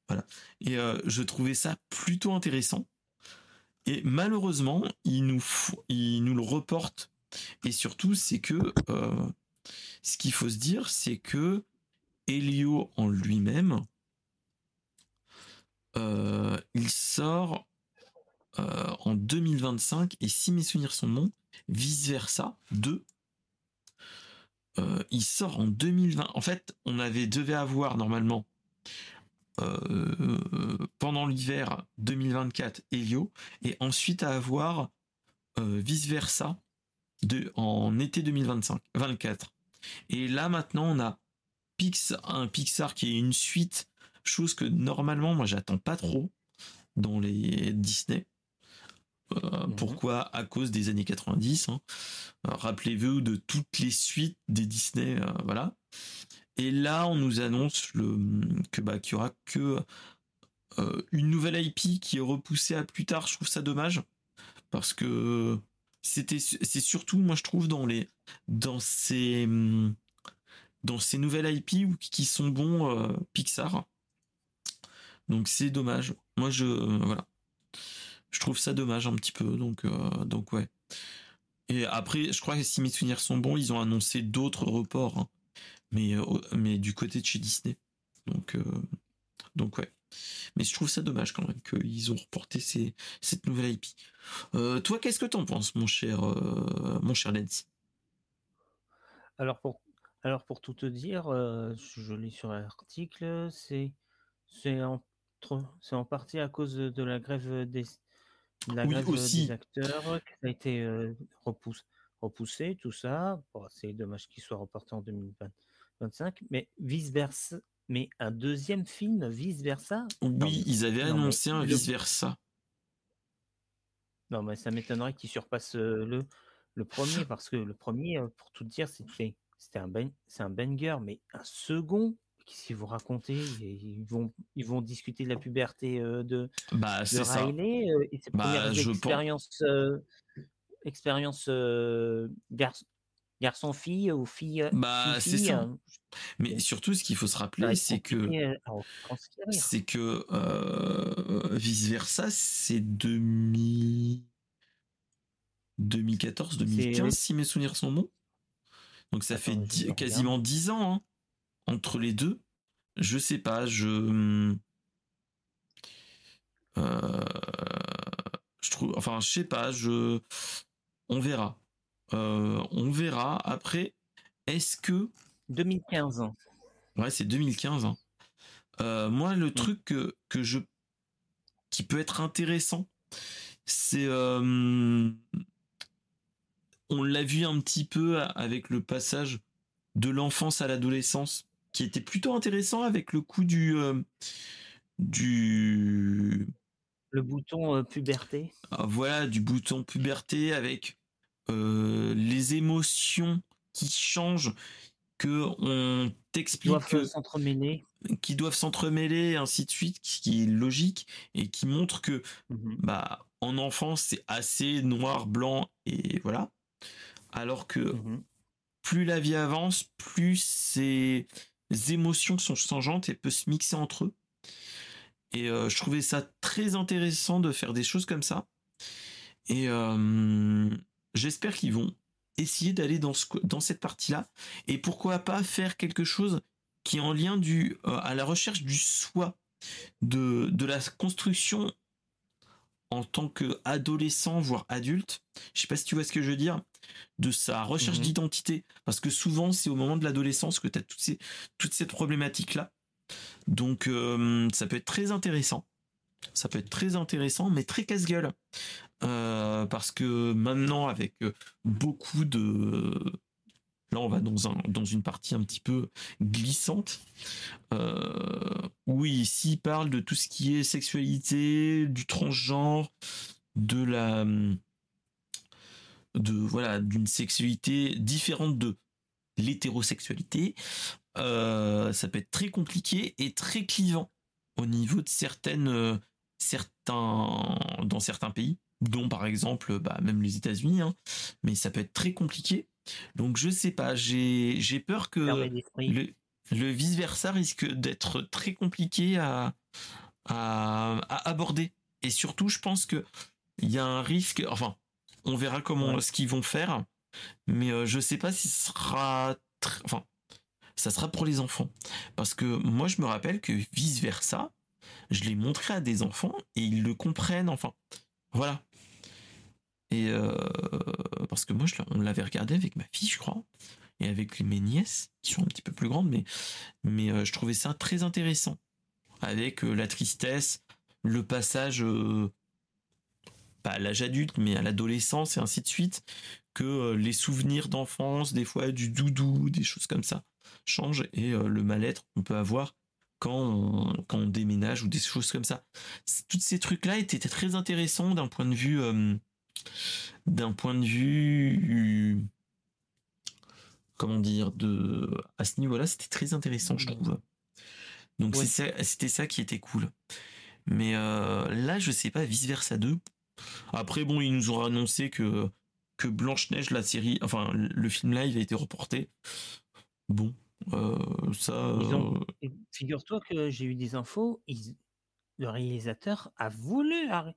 voilà. Et euh, je trouvais ça plutôt intéressant. Et malheureusement, il nous, il nous le reporte. Et surtout, c'est que euh, ce qu'il faut se dire, c'est que Helio en lui-même, il sort en 2025, et si mes souvenirs sont bons, Vice Versa 2. Euh, il sort en 2020. En fait, on avait devait avoir normalement euh, pendant l'hiver 2024 Helio et ensuite à avoir euh, Vice Versa de, en été 2025 24. Et là maintenant on a un Pixar qui est une suite, chose que normalement moi j'attends pas trop dans les Disney. Euh, mhm. Pourquoi? À cause des années 90. Hein. Euh, rappelez-vous de toutes les suites des Disney, euh, voilà. Et là, on nous annonce le, que bah qu'il y aura que une nouvelle IP qui est repoussée à plus tard. Je trouve ça dommage parce que c'était c'est surtout moi je trouve dans les dans ces dans ces nouvelles IP qui sont bons Pixar. Donc c'est dommage. Moi je voilà je trouve ça dommage un petit peu. Donc, euh, donc ouais. Et après, je crois que si mes souvenirs sont bons, ils ont annoncé d'autres reports, hein. mais, euh, mais du côté de chez Disney. Donc, euh, donc ouais. Mais je trouve ça dommage quand même qu'ils ont reporté ces, cette nouvelle IP. toi, qu'est-ce que t'en penses, mon cher, mon cher Lens Alors pour, tout te dire, je lis sur l'article, c'est c'est en, en partie à cause de la grève des, la grève des acteurs qui a été repoussé, repoussé, tout ça. c'est dommage qu'il soit reporté en 2025, mais vice versa. Mais un deuxième film, vice versa? Oui, ils avaient annoncé un vice versa. Non, mais ça m'étonnerait qu'il surpasse le, le premier, parce que le premier, pour tout dire, c'était un, ben, un banger, mais un second, Qu'est-ce qu'ils vont raconter? Ils vont, ils vont discuter de la puberté euh, de, bah, de Riley ça. Et ses bah, expériences, euh, expérience garçon-fille ou fille. Bah, c'est ça. Hein. Mais surtout, ce qu'il faut se rappeler, c'est que c'est que vice versa, c'est 2000... 2014, 2015, si mes souvenirs sont bons. Donc ça fait quasiment 10 ans. Hein entre les deux, je sais pas, je. Euh, je trouve. Enfin, je sais pas, je. On verra. Euh, on verra. Après, est-ce que. 2015. Ouais, c'est 2015. Hein. Euh, moi, le mm. truc que, que je. qui peut être intéressant, c'est. on l'a vu un petit peu avec le passage de l'enfance à l'adolescence qui était plutôt intéressant avec le coup du du le bouton puberté. Ah, voilà, du bouton puberté avec les émotions qui changent, que on t'explique doivent s'entremêler, qui doivent s'entremêler, ainsi de suite, qui est logique et qui montre que mmh bah en enfance c'est assez noir blanc et voilà, alors que mmh plus la vie avance, plus ces émotions sont changeantes et peuvent se mixer entre eux. Et euh, je trouvais ça très intéressant de faire des choses comme ça. Et euh, j'espère qu'ils vont essayer d'aller dans, ce, dans cette partie-là. Et pourquoi pas faire quelque chose qui est en lien du, euh, à la recherche du soi, de, de la construction en tant qu'adolescent, voire adulte. Je sais pas si tu vois ce que je veux dire de sa recherche Mhm. d'identité, parce que souvent c'est au moment de l'adolescence que tu as toutes ces, toutes ces problématiques-là. Donc euh, ça peut être très intéressant. Ça peut être très intéressant, mais très casse-gueule. Euh, parce que maintenant, avec euh, beaucoup de... Là, on va dans, un, dans une partie un petit peu glissante. Euh, oui, ici, il parle de tout ce qui est sexualité, du transgenre, de la de voilà d'une sexualité différente de l'hétérosexualité, euh, ça peut être très compliqué et très clivant au niveau de certaines euh, certains dans certains pays, dont par exemple bah, même les États-Unis, hein, mais ça peut être très compliqué. Donc je sais pas, j'ai peur que le, le vice versa risque d'être très compliqué à, à, à aborder. Et surtout, je pense que il y a un risque. Enfin, on verra comment Ouais. ce qu'ils vont faire, mais euh, je sais pas si ce sera. tr- Enfin, ça sera pour les enfants, parce que moi, je me rappelle que vice versa, je l'ai montré à des enfants et ils le comprennent. Enfin, voilà. Et euh, parce que moi, on l'avait regardé avec ma fille, je crois, et avec mes nièces, qui sont un petit peu plus grandes, mais, mais euh, je trouvais ça très intéressant. Avec euh, la tristesse, le passage, pas à l'âge adulte, mais à l'adolescence et ainsi de suite, que les souvenirs d'enfance, des fois du doudou, des choses comme ça, changent, et le mal-être qu'on peut avoir quand on, quand on déménage ou des choses comme ça. Tous ces trucs-là étaient très intéressants d'un point de vue... d'un point de vue comment dire de à ce niveau-là c'était très intéressant je trouve donc Ouais. c'est ça- c'était ça qui était cool mais euh, là je sais pas vice versa 2 après bon ils nous ont annoncé que que Blanche Neige la série enfin le film live a été reporté bon euh, ça ont- euh, Et Figure-toi que j'ai eu des infos. ils- Le réalisateur a voulu, arr-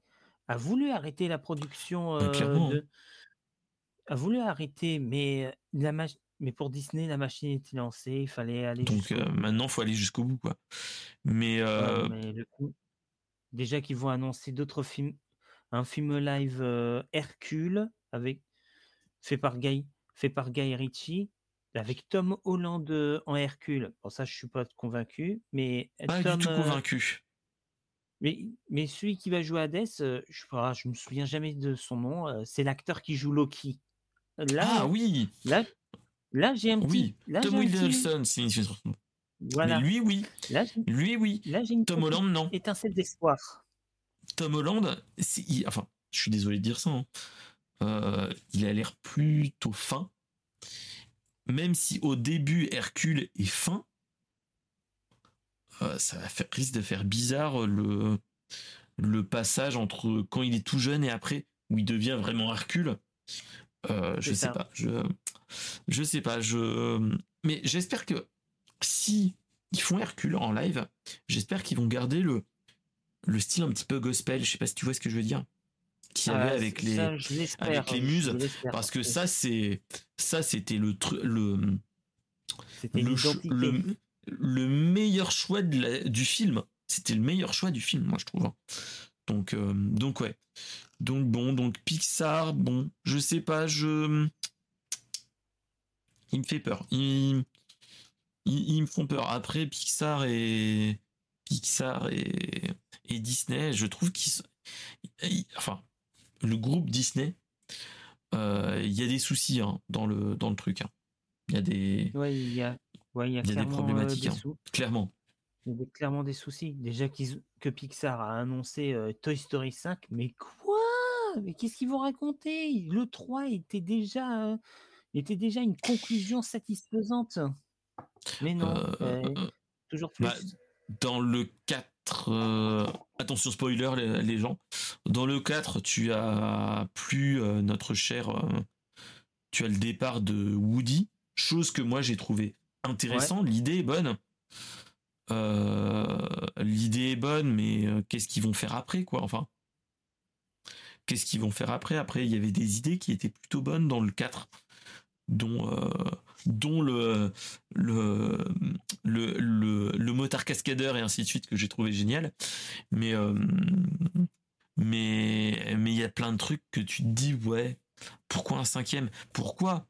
a voulu arrêter la production Bah, euh, clairement, de. A voulu arrêter, mais la mach- mais pour Disney, la machine était lancée. Il fallait aller. donc jusqu'au euh, bout. maintenant faut aller jusqu'au bout quoi mais Voilà, mais le coup- Déjà qu'ils vont annoncer d'autres films, un film live Hercule avec fait par Guy, fait par Guy Ritchie, avec Tom Holland en Hercule. Bon ça je suis pas convaincu, mais pas Tom, du tout convaincu mais, mais celui qui va jouer Hades, euh, je ne je me souviens jamais de son nom, euh, c'est l'acteur qui joue Loki. Là, ah oui là, là j'ai un petit, oui là, Tom Wilson c'est une- voilà, mais lui oui là, lui oui là j'ai une Tom Holland non étincelle d'espoir. Tom Holland, il- enfin, je suis désolé de dire ça, hein. Euh, il a l'air plutôt fin. Même si au début Hercule est fin, ça va faire, risque de faire bizarre le, le passage entre quand il est tout jeune et après où il devient vraiment Hercule. Euh, je sais ça. pas, je, je sais pas, je, mais j'espère que si ils font Hercule en live, j'espère qu'ils vont garder le, le style un petit peu gospel. Je sais pas si tu vois ce que je veux dire. Qu'il y avait Ah, avec les, ça, avec les je muses, parce que ça c'est, ça c'était le tru- le, le, le meilleur choix du film. C'était le meilleur choix du film, moi je trouve. hein. Donc, euh, donc ouais. Donc bon, donc Pixar, bon, je sais pas, je, il me fait peur. Il, ils, ils me font peur. Après Pixar et Pixar et, Disney, je trouve qu'ils, enfin, le groupe Disney, euh, il y a des soucis hein, dans le dans le truc. hein. Il y a des Ouais, il y a, Ouais, il y a Il y a des clairement euh, problématiques, des hein, clairement. Il y a clairement des soucis. Déjà que Pixar a annoncé euh, Toy Story 5, mais quoi? Mais qu'est-ce qu'ils vont raconter? Le 3 était déjà, euh, était déjà une conclusion satisfaisante. Mais non, Euh, toujours plus. bah, dans le 4, euh, attention spoiler les, les gens, dans le 4, tu as plus notre cher, tu as le départ de Woody, chose que moi j'ai trouvé intéressant, l'idée est bonne. Euh, l'idée est bonne, mais euh, qu'est-ce qu'ils vont faire après, quoi, enfin? Qu'est-ce qu'ils vont faire après? Après, il y avait des idées qui étaient plutôt bonnes dans le 4, dont, euh, le, motard cascadeur et ainsi de suite que j'ai trouvé génial. Mais mais il y a plein de trucs que tu te dis ouais pourquoi un cinquième? Pourquoi?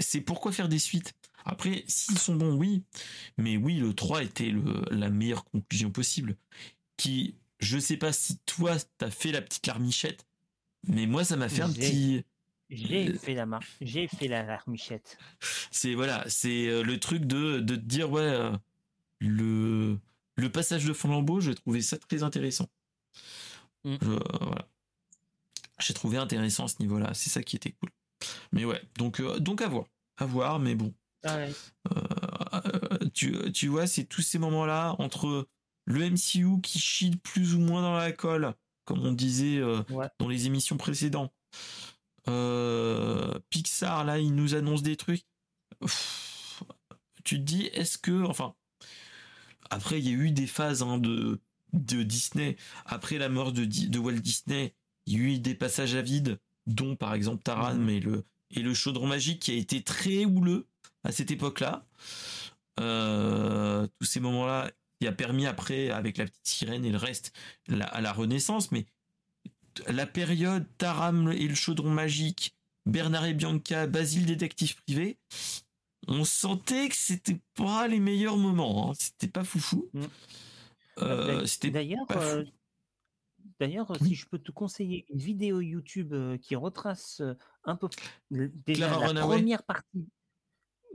C'est pourquoi faire des suites? Après s'ils sont bons oui mais oui le 3 était le, la meilleure conclusion possible qui je sais pas si toi t'as fait la petite larmichette mais moi ça m'a fait un J'ai- petit J'ai fait la marche, j'ai fait la larmichette. c'est voilà, c'est euh, le truc de, de te dire ouais euh, le le passage de flambeau, j'ai trouvé ça très intéressant. Mm. Je- euh, voilà. J'ai trouvé intéressant à ce niveau-là, c'est ça qui était cool. Mais ouais, donc euh, donc à voir, à voir, mais bon, Ah ouais. Euh, tu tu vois, c'est tous ces moments-là entre le MCU qui chie plus ou moins dans la colle, comme on disait euh, Ouais. dans les émissions précédentes. Euh, Pixar, là, il nous annonce des trucs. Pff, tu te dis, est-ce que. Enfin. Après, il y a eu des phases hein, de, de Disney. Après la mort de, de Walt Disney, il y a eu des passages à vide, dont par exemple Taran Mhm. le, et le chaudron magique qui a été très houleux à cette époque-là. Euh, tous ces moments-là qui a permis après, avec la petite sirène et le reste, la- à la Renaissance, mais la période Taram et le chaudron magique, Bernard et Bianca, Basile détective privé, on sentait que c'était pas les meilleurs moments. hein. C'était pas foufou. Mm. Euh, c'était D'ailleurs, euh, d'ailleurs, Oui. si je peux te conseiller une vidéo YouTube qui retrace un peu déjà la Runaway. première partie,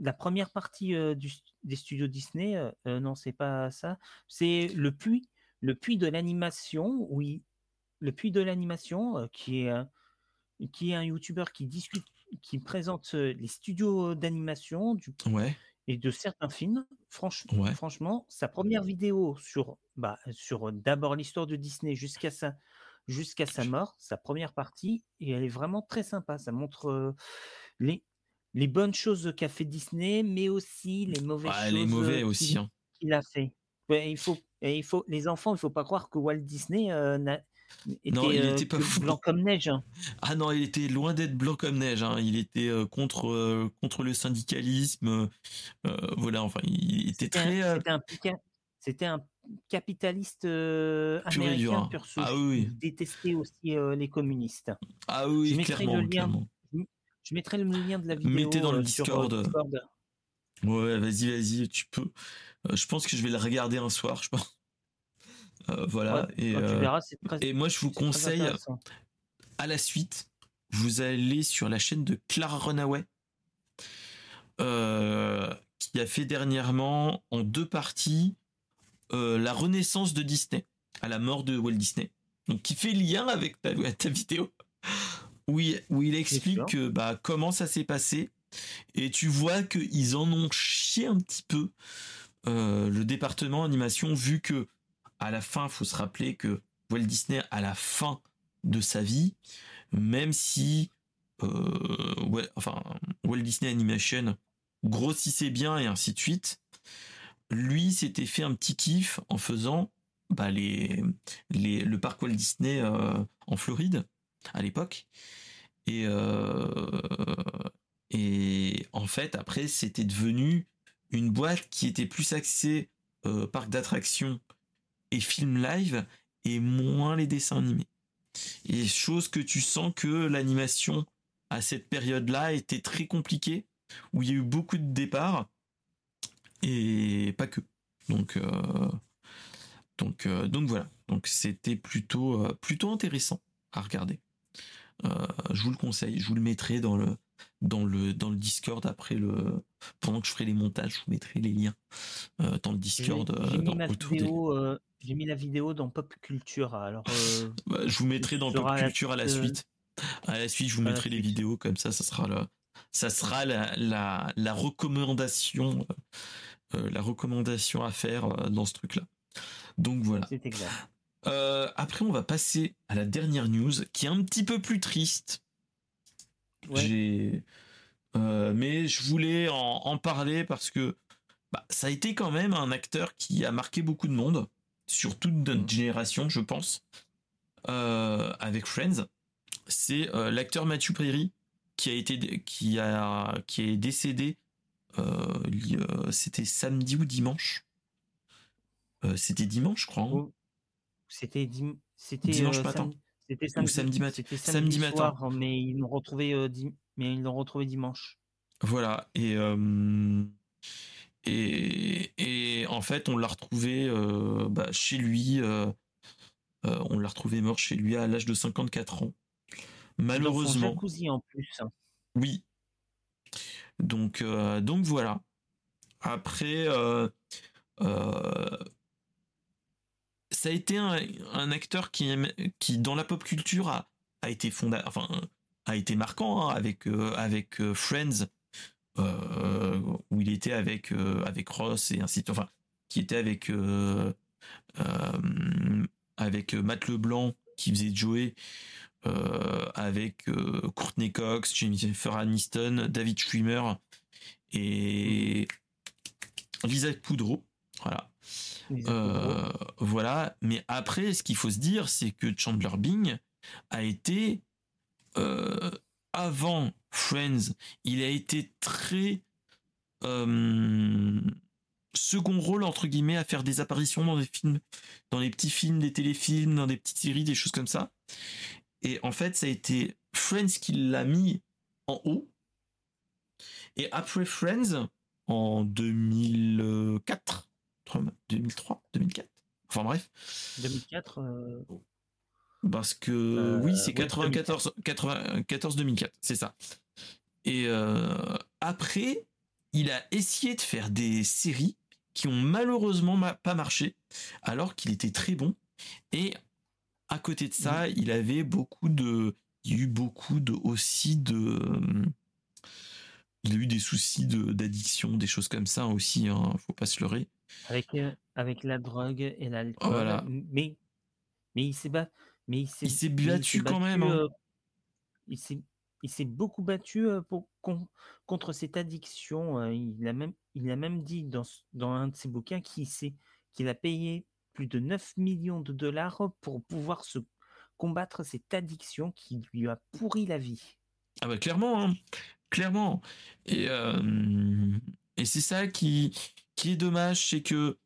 la première partie euh, du, des studios Disney. euh, non, c'est pas ça. C'est le puits, le puits de l'animation. Oui, le puits de l'animation euh, qui est un, qui est un YouTuber qui discute, qui présente les studios d'animation du Ouais, et de certains films. Franch- Ouais. Franchement, sa première vidéo sur, bah, sur d'abord l'histoire de Disney jusqu'à sa, jusqu'à sa mort, sa première partie, et elle est vraiment très sympa. Ça montre les, les bonnes choses qu'a fait Disney, mais aussi les mauvaises Ah, choses les mauvais euh, aussi. qu'il hein. qu'il a fait. Ouais, il faut, et il faut, les enfants, il faut pas croire que Walt Disney euh, n'a- était, Non, il euh, était pas fou. blanc comme neige. hein. Ah non, il était loin d'être blanc comme neige. hein. Il était contre contre le syndicalisme. voilà, enfin, il était C'était un- très euh, c'était un, c'était un capitaliste euh, américain hein. pur souche. Ah oui, détestait aussi euh, les communistes. ah oui, je mettrai clairement, le lien. clairement. Je mettrai le lien de la vidéo Mettez dans le euh, sur euh, Discord. Discord. Ouais, vas-y, vas-y, tu peux. Euh, je pense que je vais le regarder un soir, je pense. *laughs* Euh, voilà. Ouais, et, quand tu euh, verras, c'est très, et moi, je vous conseille, à la suite, vous allez sur la chaîne de Clara Runaway, euh, qui a fait dernièrement en deux parties la renaissance de Disney à la mort de Walt Disney. Donc, qui fait lien avec ta, *laughs* ta vidéo, où il, où il explique que, bah, comment ça s'est passé. Et tu vois qu'ils en ont chié un petit peu euh, le département animation, vu que à la fin, faut se rappeler que Walt Disney, à la fin de sa vie, même si euh, ouais, enfin, Walt Disney Animation grossissait bien et ainsi de suite, lui s'était fait un petit kiff en faisant bah, les, les, le parc Walt Disney euh, en Floride à l'époque. Et, euh, et en fait, après, c'était devenu une boîte qui était plus axée euh, parc d'attractions et film live et moins les dessins animés. Et chose que tu sens que l'animation à cette période-là était très compliquée, où il y a eu beaucoup de départs et pas que. Donc, euh, donc, donc voilà. Donc c'était plutôt, plutôt intéressant à regarder. Euh, je vous le conseille. Je vous le mettrai dans le, dans le dans le Discord après le pendant que je ferai les montages, je vous mettrai les liens euh, dans le Discord. J'ai mis, j'ai mis la vidéo dans Pop Culture. Alors, *laughs* bah, je vous mettrai dans Pop Culture à la suite. À la suite, je vous mettrai les vidéos comme ça, ça sera ça sera la, la, la recommandation, la recommandation à faire dans ce truc-là. Donc voilà. C'est exact. Euh, après, on va passer à la dernière news qui est un petit peu plus triste. J'ai, euh, mais je voulais en, parler parce que bah, ça a été quand même un acteur qui a marqué beaucoup de monde, sur toute notre mm. génération, je pense, euh, avec Friends. C'est l'acteur Matthew Perry qui a été, qui a, qui est décédé. C'était samedi ou dimanche. C'était dimanche, je crois. Hein. C'était c'était dimanche euh, matin. C'était samedi, samedi, matin. samedi, matin. mais ils l'ont retrouvé euh, mais ils l'ont retrouvé dimanche. Voilà et et, et en fait on l'a retrouvé euh, bah, chez lui. on l'a retrouvé mort chez lui à l'âge de 54 ans. Malheureusement. en plus. Oui. Donc donc voilà. Après. Ça a été un, acteur qui, qui, dans la pop culture, a, été enfin, a été marquant hein, avec, euh, euh, Friends, euh, où il était avec, avec Ross et ainsi de suite, enfin, qui était avec, avec Matt Leblanc, qui faisait Joey, avec Courtney Cox, Jennifer Aniston, David Schwimmer et Lisa Poudreau. Voilà. Euh, voilà. Mais après, ce qu'il faut se dire, c'est que Chandler Bing a été euh, avant Friends, il a été très euh, second rôle entre guillemets à faire des apparitions dans des films, dans les petits films, des téléfilms, dans des petites séries, des choses comme ça. Et en fait, ça a été Friends qui l'a mis en haut. Et après Friends, en 2004, 2003, 2004. Enfin bref. 2004. Euh, Parce que euh, oui, c'est 94, 94, 2004, c'est ça. Et euh, après, il a essayé de faire des séries qui ont malheureusement pas marché, alors qu'il était très bon. Et à côté de ça, il avait beaucoup de, il y a eu beaucoup de aussi de, il a eu des soucis d'addiction, des choses comme ça aussi. Hein, faut pas se leurrer. Avec, euh, avec la drogue et l'alcool. Mais, mais il s'est mais il s'est battu quand même. Hein. il s'est beaucoup battu pour, contre cette addiction. Il a même, il a même dit dans, dans un de ses bouquins qu'il a payé plus de 9 millions de dollars pour pouvoir se combattre cette addiction qui lui a pourri la vie. Ah bah clairement, hein. Clairement. Et, et c'est ça qui, qui est dommage, c'est que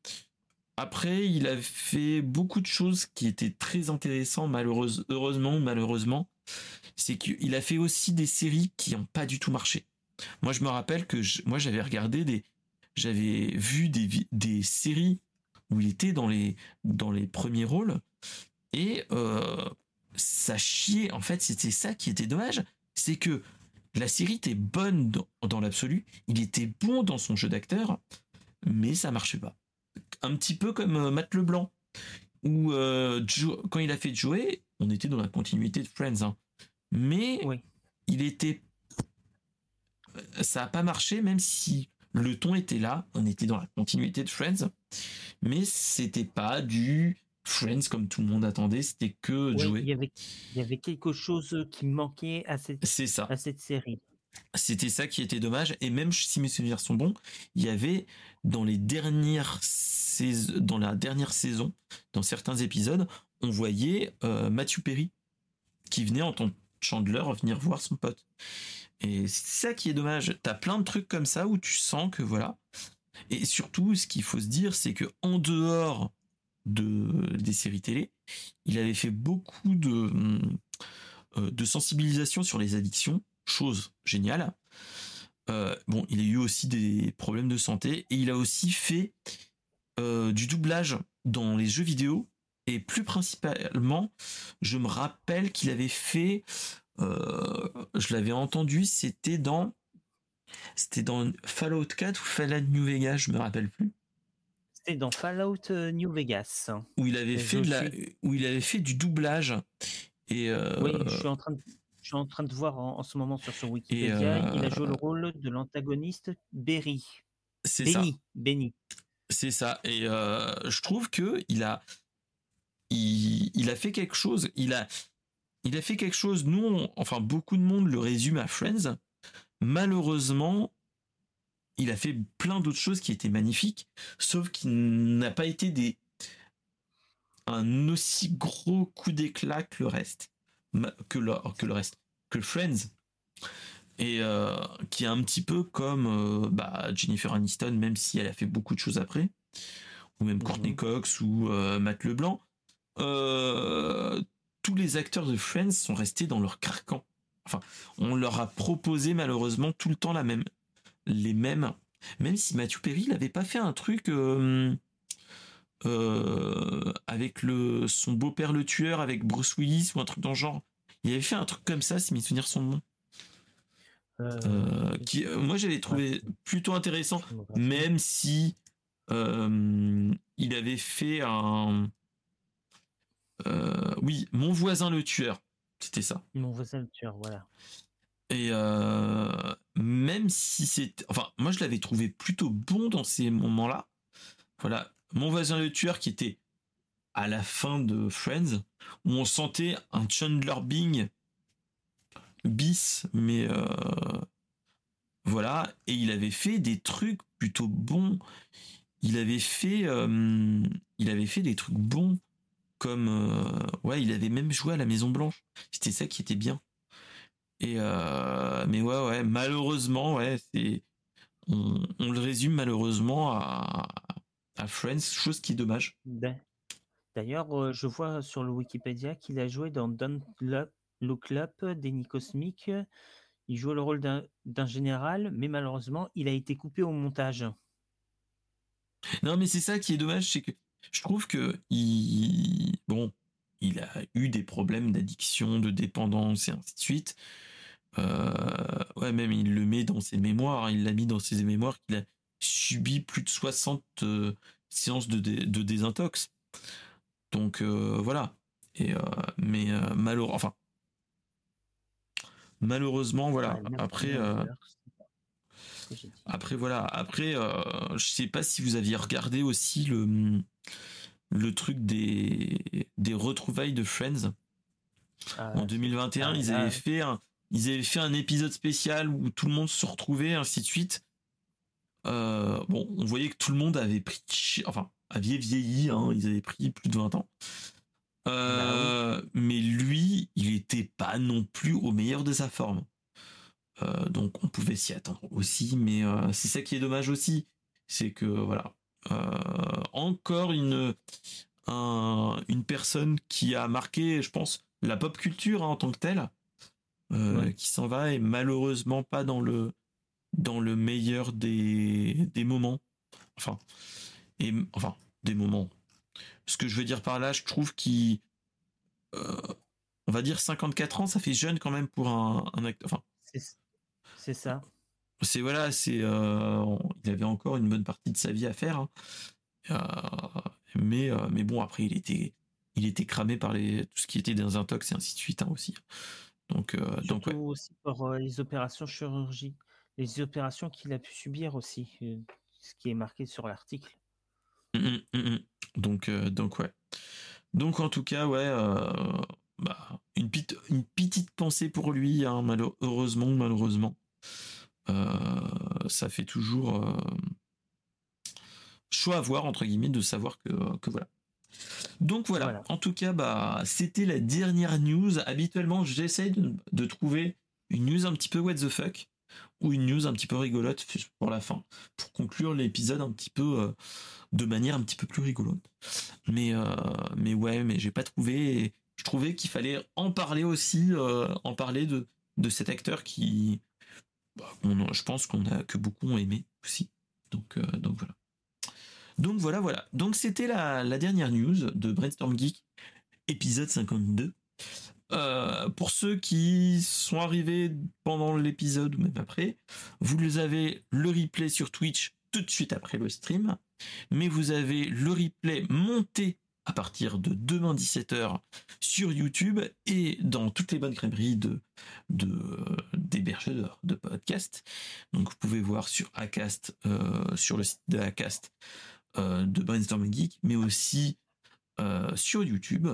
après, il a fait beaucoup de choses qui étaient très intéressantes, malheureusement, heureusement, malheureusement. C'est qu'il a fait aussi des séries qui n'ont pas du tout marché. Moi, je me rappelle que moi, j'avais regardé des, j'avais vu des, des séries où il était dans les, dans les premiers rôles et euh, ça chiait. En fait, c'était ça qui était dommage, c'est que la série était bonne dans, dans l'absolu, il était bon dans son jeu d'acteur, mais ça marchait pas. Un petit peu comme euh, Matt Leblanc, où euh, quand il a fait jouer, on était dans la continuité de Friends, hein. mais il était, ça a pas marché, même si le ton était là, on était dans la continuité de Friends, mais c'était pas du Friends comme tout le monde attendait, c'était que jouer. Il y, avait, il y avait quelque chose qui manquait à cette, ça. à cette série. C'était ça qui était dommage. Et même si mes souvenirs sont bons, il y avait dans les dernières saisons, dans la dernière saison, dans certains épisodes, on voyait euh, Matthew Perry qui venait en tant que Chandler venir voir son pote. Et c'est ça qui est dommage. T'as plein de trucs comme ça où tu sens que voilà. Et surtout, ce qu'il faut se dire, c'est que en dehors de des séries télé, il avait fait beaucoup de euh, de sensibilisation sur les addictions chose géniale. Euh, bon, il a eu aussi des problèmes de santé et il a aussi fait euh, du doublage dans les jeux vidéo et plus principalement, je me rappelle qu'il avait fait je l'avais entendu, c'était dans c'était dans Fallout 4 ou Fallout New Vegas, je me rappelle plus. C'était dans Fallout New Vegas. Où il avait fait de la, où il avait fait du doublage. Et Oui, je suis en train de, je suis en train de voir en, ce moment sur son Wikipédia. il a joué le rôle de l'antagoniste Berry. C'est ça. Benny. C'est ça. Et je trouve que il a, il, a fait quelque chose. Il a, il a fait quelque chose. Nous, enfin, beaucoup de monde le résume à Friends. Malheureusement, il a fait plein d'autres choses qui étaient magnifiques, sauf qu'il n'a pas été des un aussi gros coup d'éclat que le reste, que le, que le reste, que Friends, et euh, qui est un petit peu comme euh, bah, Jennifer Aniston, même si elle a fait beaucoup de choses après, ou même Courtney mhm. Cox ou euh, Matt LeBlanc. tous les acteurs de Friends sont restés dans leur carcan. Enfin, on leur a proposé malheureusement tout le temps la même, les mêmes. Même si Matthew Perry n'avait pas fait un truc avec le son beau-père le tueur avec Bruce Willis ou un truc dans le genre. Il avait fait un truc comme ça, si mes souvenirs son nom. Euh, qui, euh, moi j'avais trouvé plutôt intéressant, même si euh, il avait fait un. oui, mon voisin le tueur, c'était ça. Mon voisin le tueur, voilà. Et même si c'est, enfin, moi je l'avais trouvé plutôt bon dans ces moments-là. Voilà, mon voisin le tueur qui était à la fin de Friends, où on sentait un Chandler Bing bis, mais euh, voilà. Et il avait fait des trucs plutôt bons. Il avait fait, euh, il avait fait des trucs bons, comme euh, ouais, il avait même joué à la Maison Blanche. C'était ça qui était bien. Et mais ouais, ouais, malheureusement, ouais, c'est on, le résume malheureusement à, à Friends, chose qui est dommage. D'ailleurs, je vois sur le Wikipédia qu'il a joué dans Don't Look Up, Déni Cosmique. Il joue le rôle d'un général, mais malheureusement, il a été coupé au montage. Non, mais c'est ça qui est dommage, c'est que je trouve que il, bon, il a eu des problèmes d'addiction, de dépendance et ainsi de suite. Euh, ouais, même il le met dans ses mémoires. Hein. il l'a mis dans ses mémoires qu'il a subi plus de 60 euh, séances de, de, désintox. Donc euh, voilà. Et mais malheureusement, enfin, malheureusement, voilà. Après, après voilà. Après, je sais pas si vous aviez regardé aussi le le truc des des retrouvailles de Friends. Ah, en 2021, ils avaient fait un ils avaient fait un épisode spécial où tout le monde se retrouvait, ainsi de suite. Euh, bon, on voyait que tout le monde avait pris, enfin, avait vieilli, hein, ils avaient pris plus de 20 ans. Euh, mais lui, il était pas non plus au meilleur de sa forme. Euh, donc on pouvait s'y attendre aussi, mais c'est ça qui est dommage aussi, c'est que voilà, encore une une personne qui a marqué, je pense, la pop culture hein, en tant que telle, qui s'en va et malheureusement pas dans le dans le meilleur des des moments, enfin et enfin des moments ce que je veux dire par là, je trouve qu'il. Euh, on va dire 54 ans, ça fait jeune quand même pour un, acteur. Enfin, c'est ça. C'est voilà, c'est. Euh, il avait encore une bonne partie de sa vie à faire. Hein. Euh, mais, mais bon, après, il était, il était cramé par les, tout ce qui était des intox et ainsi de suite hein, aussi. Donc, donc aussi pour les opérations chirurgie, les opérations qu'il a pu subir aussi, ce qui est marqué sur l'article. Mmh, mmh, mmh, donc, euh, donc ouais. Donc en tout cas, ouais, euh, bah, une, petite, une petite pensée pour lui, hein, malheureusement, malheureusement. Euh, ça fait toujours choix à voir, entre guillemets, de savoir que, que voilà. Donc voilà. En tout cas, bah, c'était la dernière news. Habituellement, j'essaie de, de, trouver une news un petit peu what the fuck ou une news un petit peu rigolote pour la fin, pour conclure l'épisode un petit peu de manière un petit peu plus rigolote. Mais, euh, mais ouais, mais j'ai pas trouvé. Je trouvais qu'il fallait en parler aussi, euh, en parler de, de cet acteur qui, bah, je pense que beaucoup ont aimé aussi. Donc, euh, voilà. Donc voilà. Donc c'était la, dernière news de Brainstorm Geek, épisode 52. euh, pour ceux qui sont arrivés pendant l'épisode ou même après, vous avez le replay sur Twitch tout de suite après le stream, mais vous avez le replay monté à partir de demain 17h sur YouTube et dans toutes les bonnes crèmeries de, de d'hébergeurs de podcasts. Donc vous pouvez voir sur Acast, euh, sur le site de Acast euh, de Brainstorming Geek, mais aussi euh, sur YouTube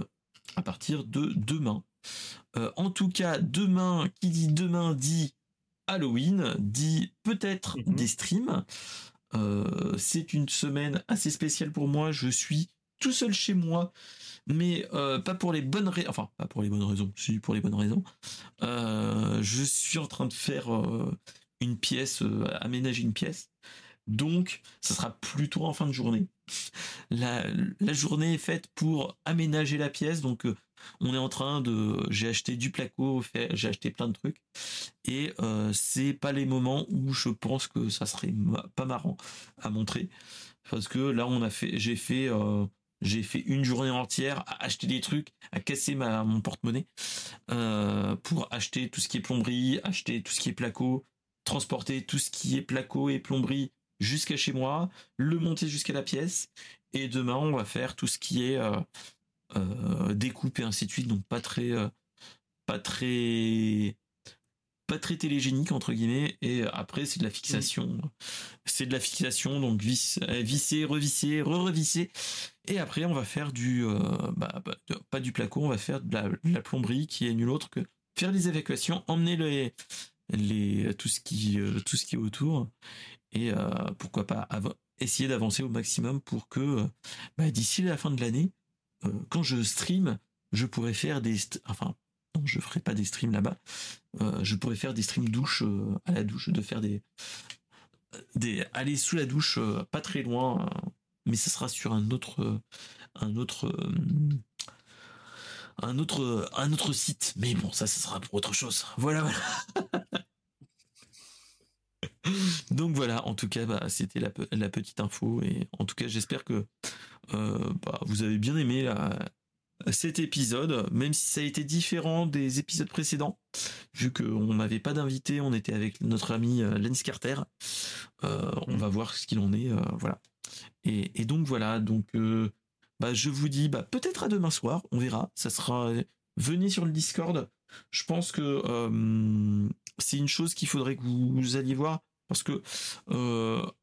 à partir de demain. en tout cas, demain, qui dit demain dit Halloween, dit peut-être mhm. des streams. c'est une semaine assez spéciale pour moi. Je suis tout seul chez moi, mais euh, pas pour les bonnes raisons. Enfin, pas pour les bonnes raisons, si pour les bonnes raisons. Euh, je suis en train de faire euh, une pièce, aménager une pièce. Donc, ça sera plutôt en fin de journée. La, journée est faite pour aménager la pièce. Donc, on est en train de. J'ai acheté du placo, j'ai acheté plein de trucs. Et c'est pas les moments où je pense que ça serait pas marrant à montrer. Parce que là, on a fait, j'ai fait j'ai fait une journée entière à acheter des trucs, à casser ma, mon porte-monnaie euh, pour acheter tout ce qui est plomberie, acheter tout ce qui est placo, transporter tout ce qui est placo et plomberie jusqu'à chez moi, le monter jusqu'à la pièce. Et demain, on va faire tout ce qui est euh, euh, découpe et ainsi de suite. Donc pas très, pas très pas très télégénique entre guillemets. Et après c'est de la fixation. C'est de la fixation. Donc vis, visser revisser re-revisser et après on va faire du euh, bah, bah, pas du placo on va faire de la, plomberie qui est nul autre que faire les évacuations emmener les, tout ce qui euh, tout ce qui est autour et pourquoi pas essayer d'avancer au maximum pour que bah, d'ici la fin de l'année quand je stream je pourrais faire des enfin non, je ferai pas des streams là-bas. Euh, je pourrais faire des streams douche euh, à la douche, de faire des, des aller sous la douche, euh, pas très loin, mais ça sera sur un autre, un autre, un autre, un autre site. Mais bon, ça, ça sera pour autre chose. Voilà, voilà. *laughs* Donc voilà, en tout cas, bah, c'était la, petite info et en tout cas, j'espère que bah, vous avez bien aimé cet épisode, même si ça a été différent des épisodes précédents, vu qu'on n'avait pas d'invité, on était avec notre ami euh, Lens Carter. Euh, on va voir ce qu'il en est, euh, voilà. Et, donc voilà, donc bah, je vous dis bah, peut-être à demain soir, on verra. Ça sera venez sur le Discord. Je pense que c'est une chose qu'il faudrait que vous, alliez voir parce que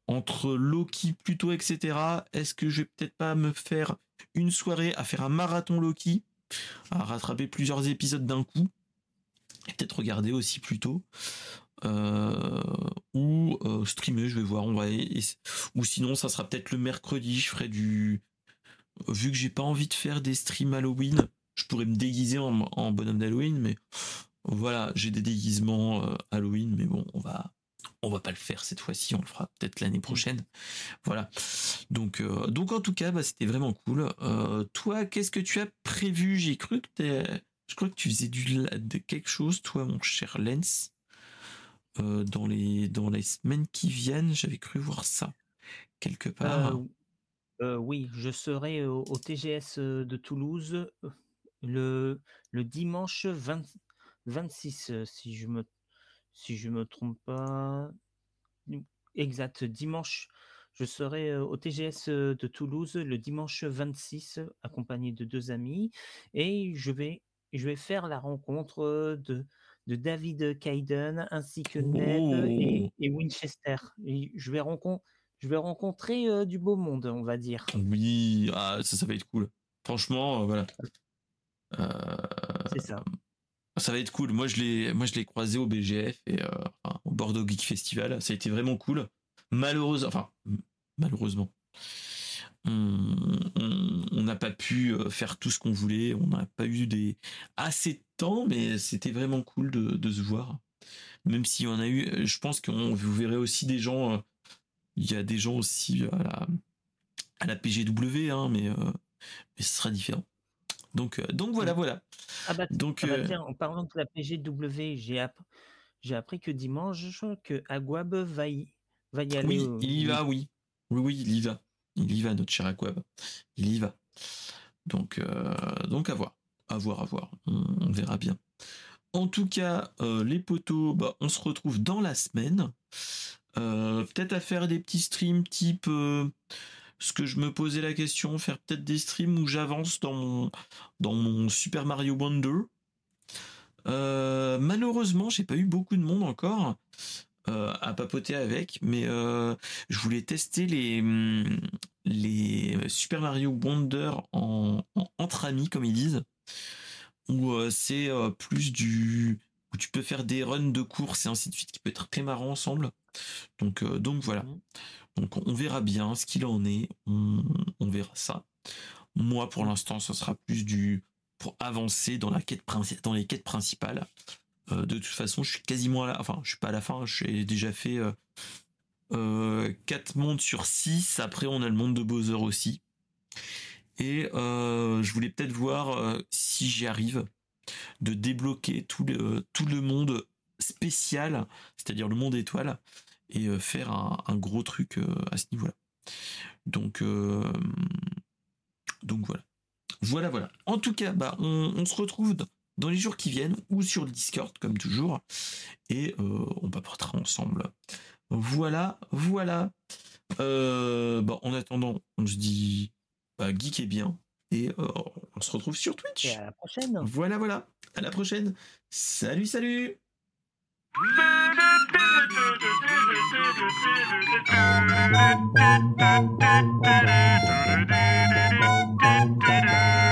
entre Loki plutôt etc. Est-ce que je vais peut-être pas me faire une soirée à faire un marathon Loki, à rattraper plusieurs épisodes d'un coup, et peut-être regarder aussi plus tôt. Euh, ou euh, streamer, je vais voir, on ou sinon ça sera peut-être le mercredi, je ferai du vu que j'ai pas envie de faire des streams Halloween, je pourrais me déguiser en, bonhomme d'Halloween, mais voilà, j'ai des déguisements euh, Halloween, mais bon, on va on va pas le faire cette fois-ci, on le fera peut-être l'année prochaine. Voilà. Donc, donc en tout cas, bah, c'était vraiment cool. Toi, qu'est-ce que tu as prévu? J'ai cru que je crois que tu faisais du quelque chose, toi, mon cher Lens. Euh, dans les dans les semaines qui viennent, j'avais cru voir ça quelque part. oui, je serai au, TGS de Toulouse le, le dimanche 26, si je me si je me trompe pas. Exact, dimanche, je serai au TGS de Toulouse le dimanche 26, accompagné de deux amis, et je vais, je vais faire la rencontre de, de David Kaiden ainsi que Ned et, oh! Winchester. Et je vais rencontrer je vais rencontrer du beau monde, on va dire. Oui, ah, ça, ça va être cool. Franchement, voilà. C'est ça. Ça va être cool. Moi, je l'ai, moi, je l'ai croisé au BGF et euh, au Bordeaux Geek Festival. Ça a été vraiment cool. Malheureusement, enfin, malheureusement, on n'a pas pu euh, faire tout ce qu'on voulait. On n'a pas eu des assez de temps, mais c'était vraiment cool de, se voir. Même s'il y en a eu, je pense que vous verrez aussi des gens. Euh, il y a des gens aussi à la, à la PGW, hein, mais, mais ce sera différent. Donc, euh, donc voilà, voilà. Ah bah, donc, ah bah, euh, en parlant de la PGW, j'ai appris, que dimanche, que Aguab va y, va y aller. Oui, il y va, oui. Oui, oui, il y va. Il y va, notre cher Aguab. Il y va. Donc, euh, donc à voir. à voir, à voir. On, verra bien. En tout cas, les poteaux, bah, on se retrouve dans la semaine. peut-être à faire des petits streams type ce que je me posais la question, faire peut-être des streams où j'avance dans mon, dans mon Super Mario Wonder. Euh, malheureusement, j'ai pas eu beaucoup de monde encore euh, à papoter avec, mais euh, je voulais tester les, les Super Mario Wonder en, entre amis, comme ils disent, où c'est plus du où tu peux faire des runs de course et ainsi de suite, qui peut être très marrant ensemble. Donc, donc voilà. Mmh. Donc on verra bien ce qu'il en est, on, verra ça. Moi pour l'instant ce sera plus du pour avancer dans la quête dans les quêtes principales. Euh, de toute façon je suis quasiment à la enfin je suis pas à la fin, j'ai déjà fait euh, euh, 4 mondes sur 6, après on a le monde de Bowser aussi. Et euh, je voulais peut-être voir si j'y arrive de débloquer tout le, monde spécial, c'est-à-dire le monde étoile, et euh, faire un, gros truc euh, à ce niveau-là. Donc, euh, donc voilà. Voilà, voilà. En tout cas, bah, on, se retrouve dans les jours qui viennent ou sur le Discord comme toujours et on paportera ensemble. Voilà, voilà. Bah, en attendant, on se dit bah, geek est bien et on se retrouve sur Twitch. Et à la prochaine. Voilà, voilà. À la prochaine. Salut, salut. Thank *laughs* you.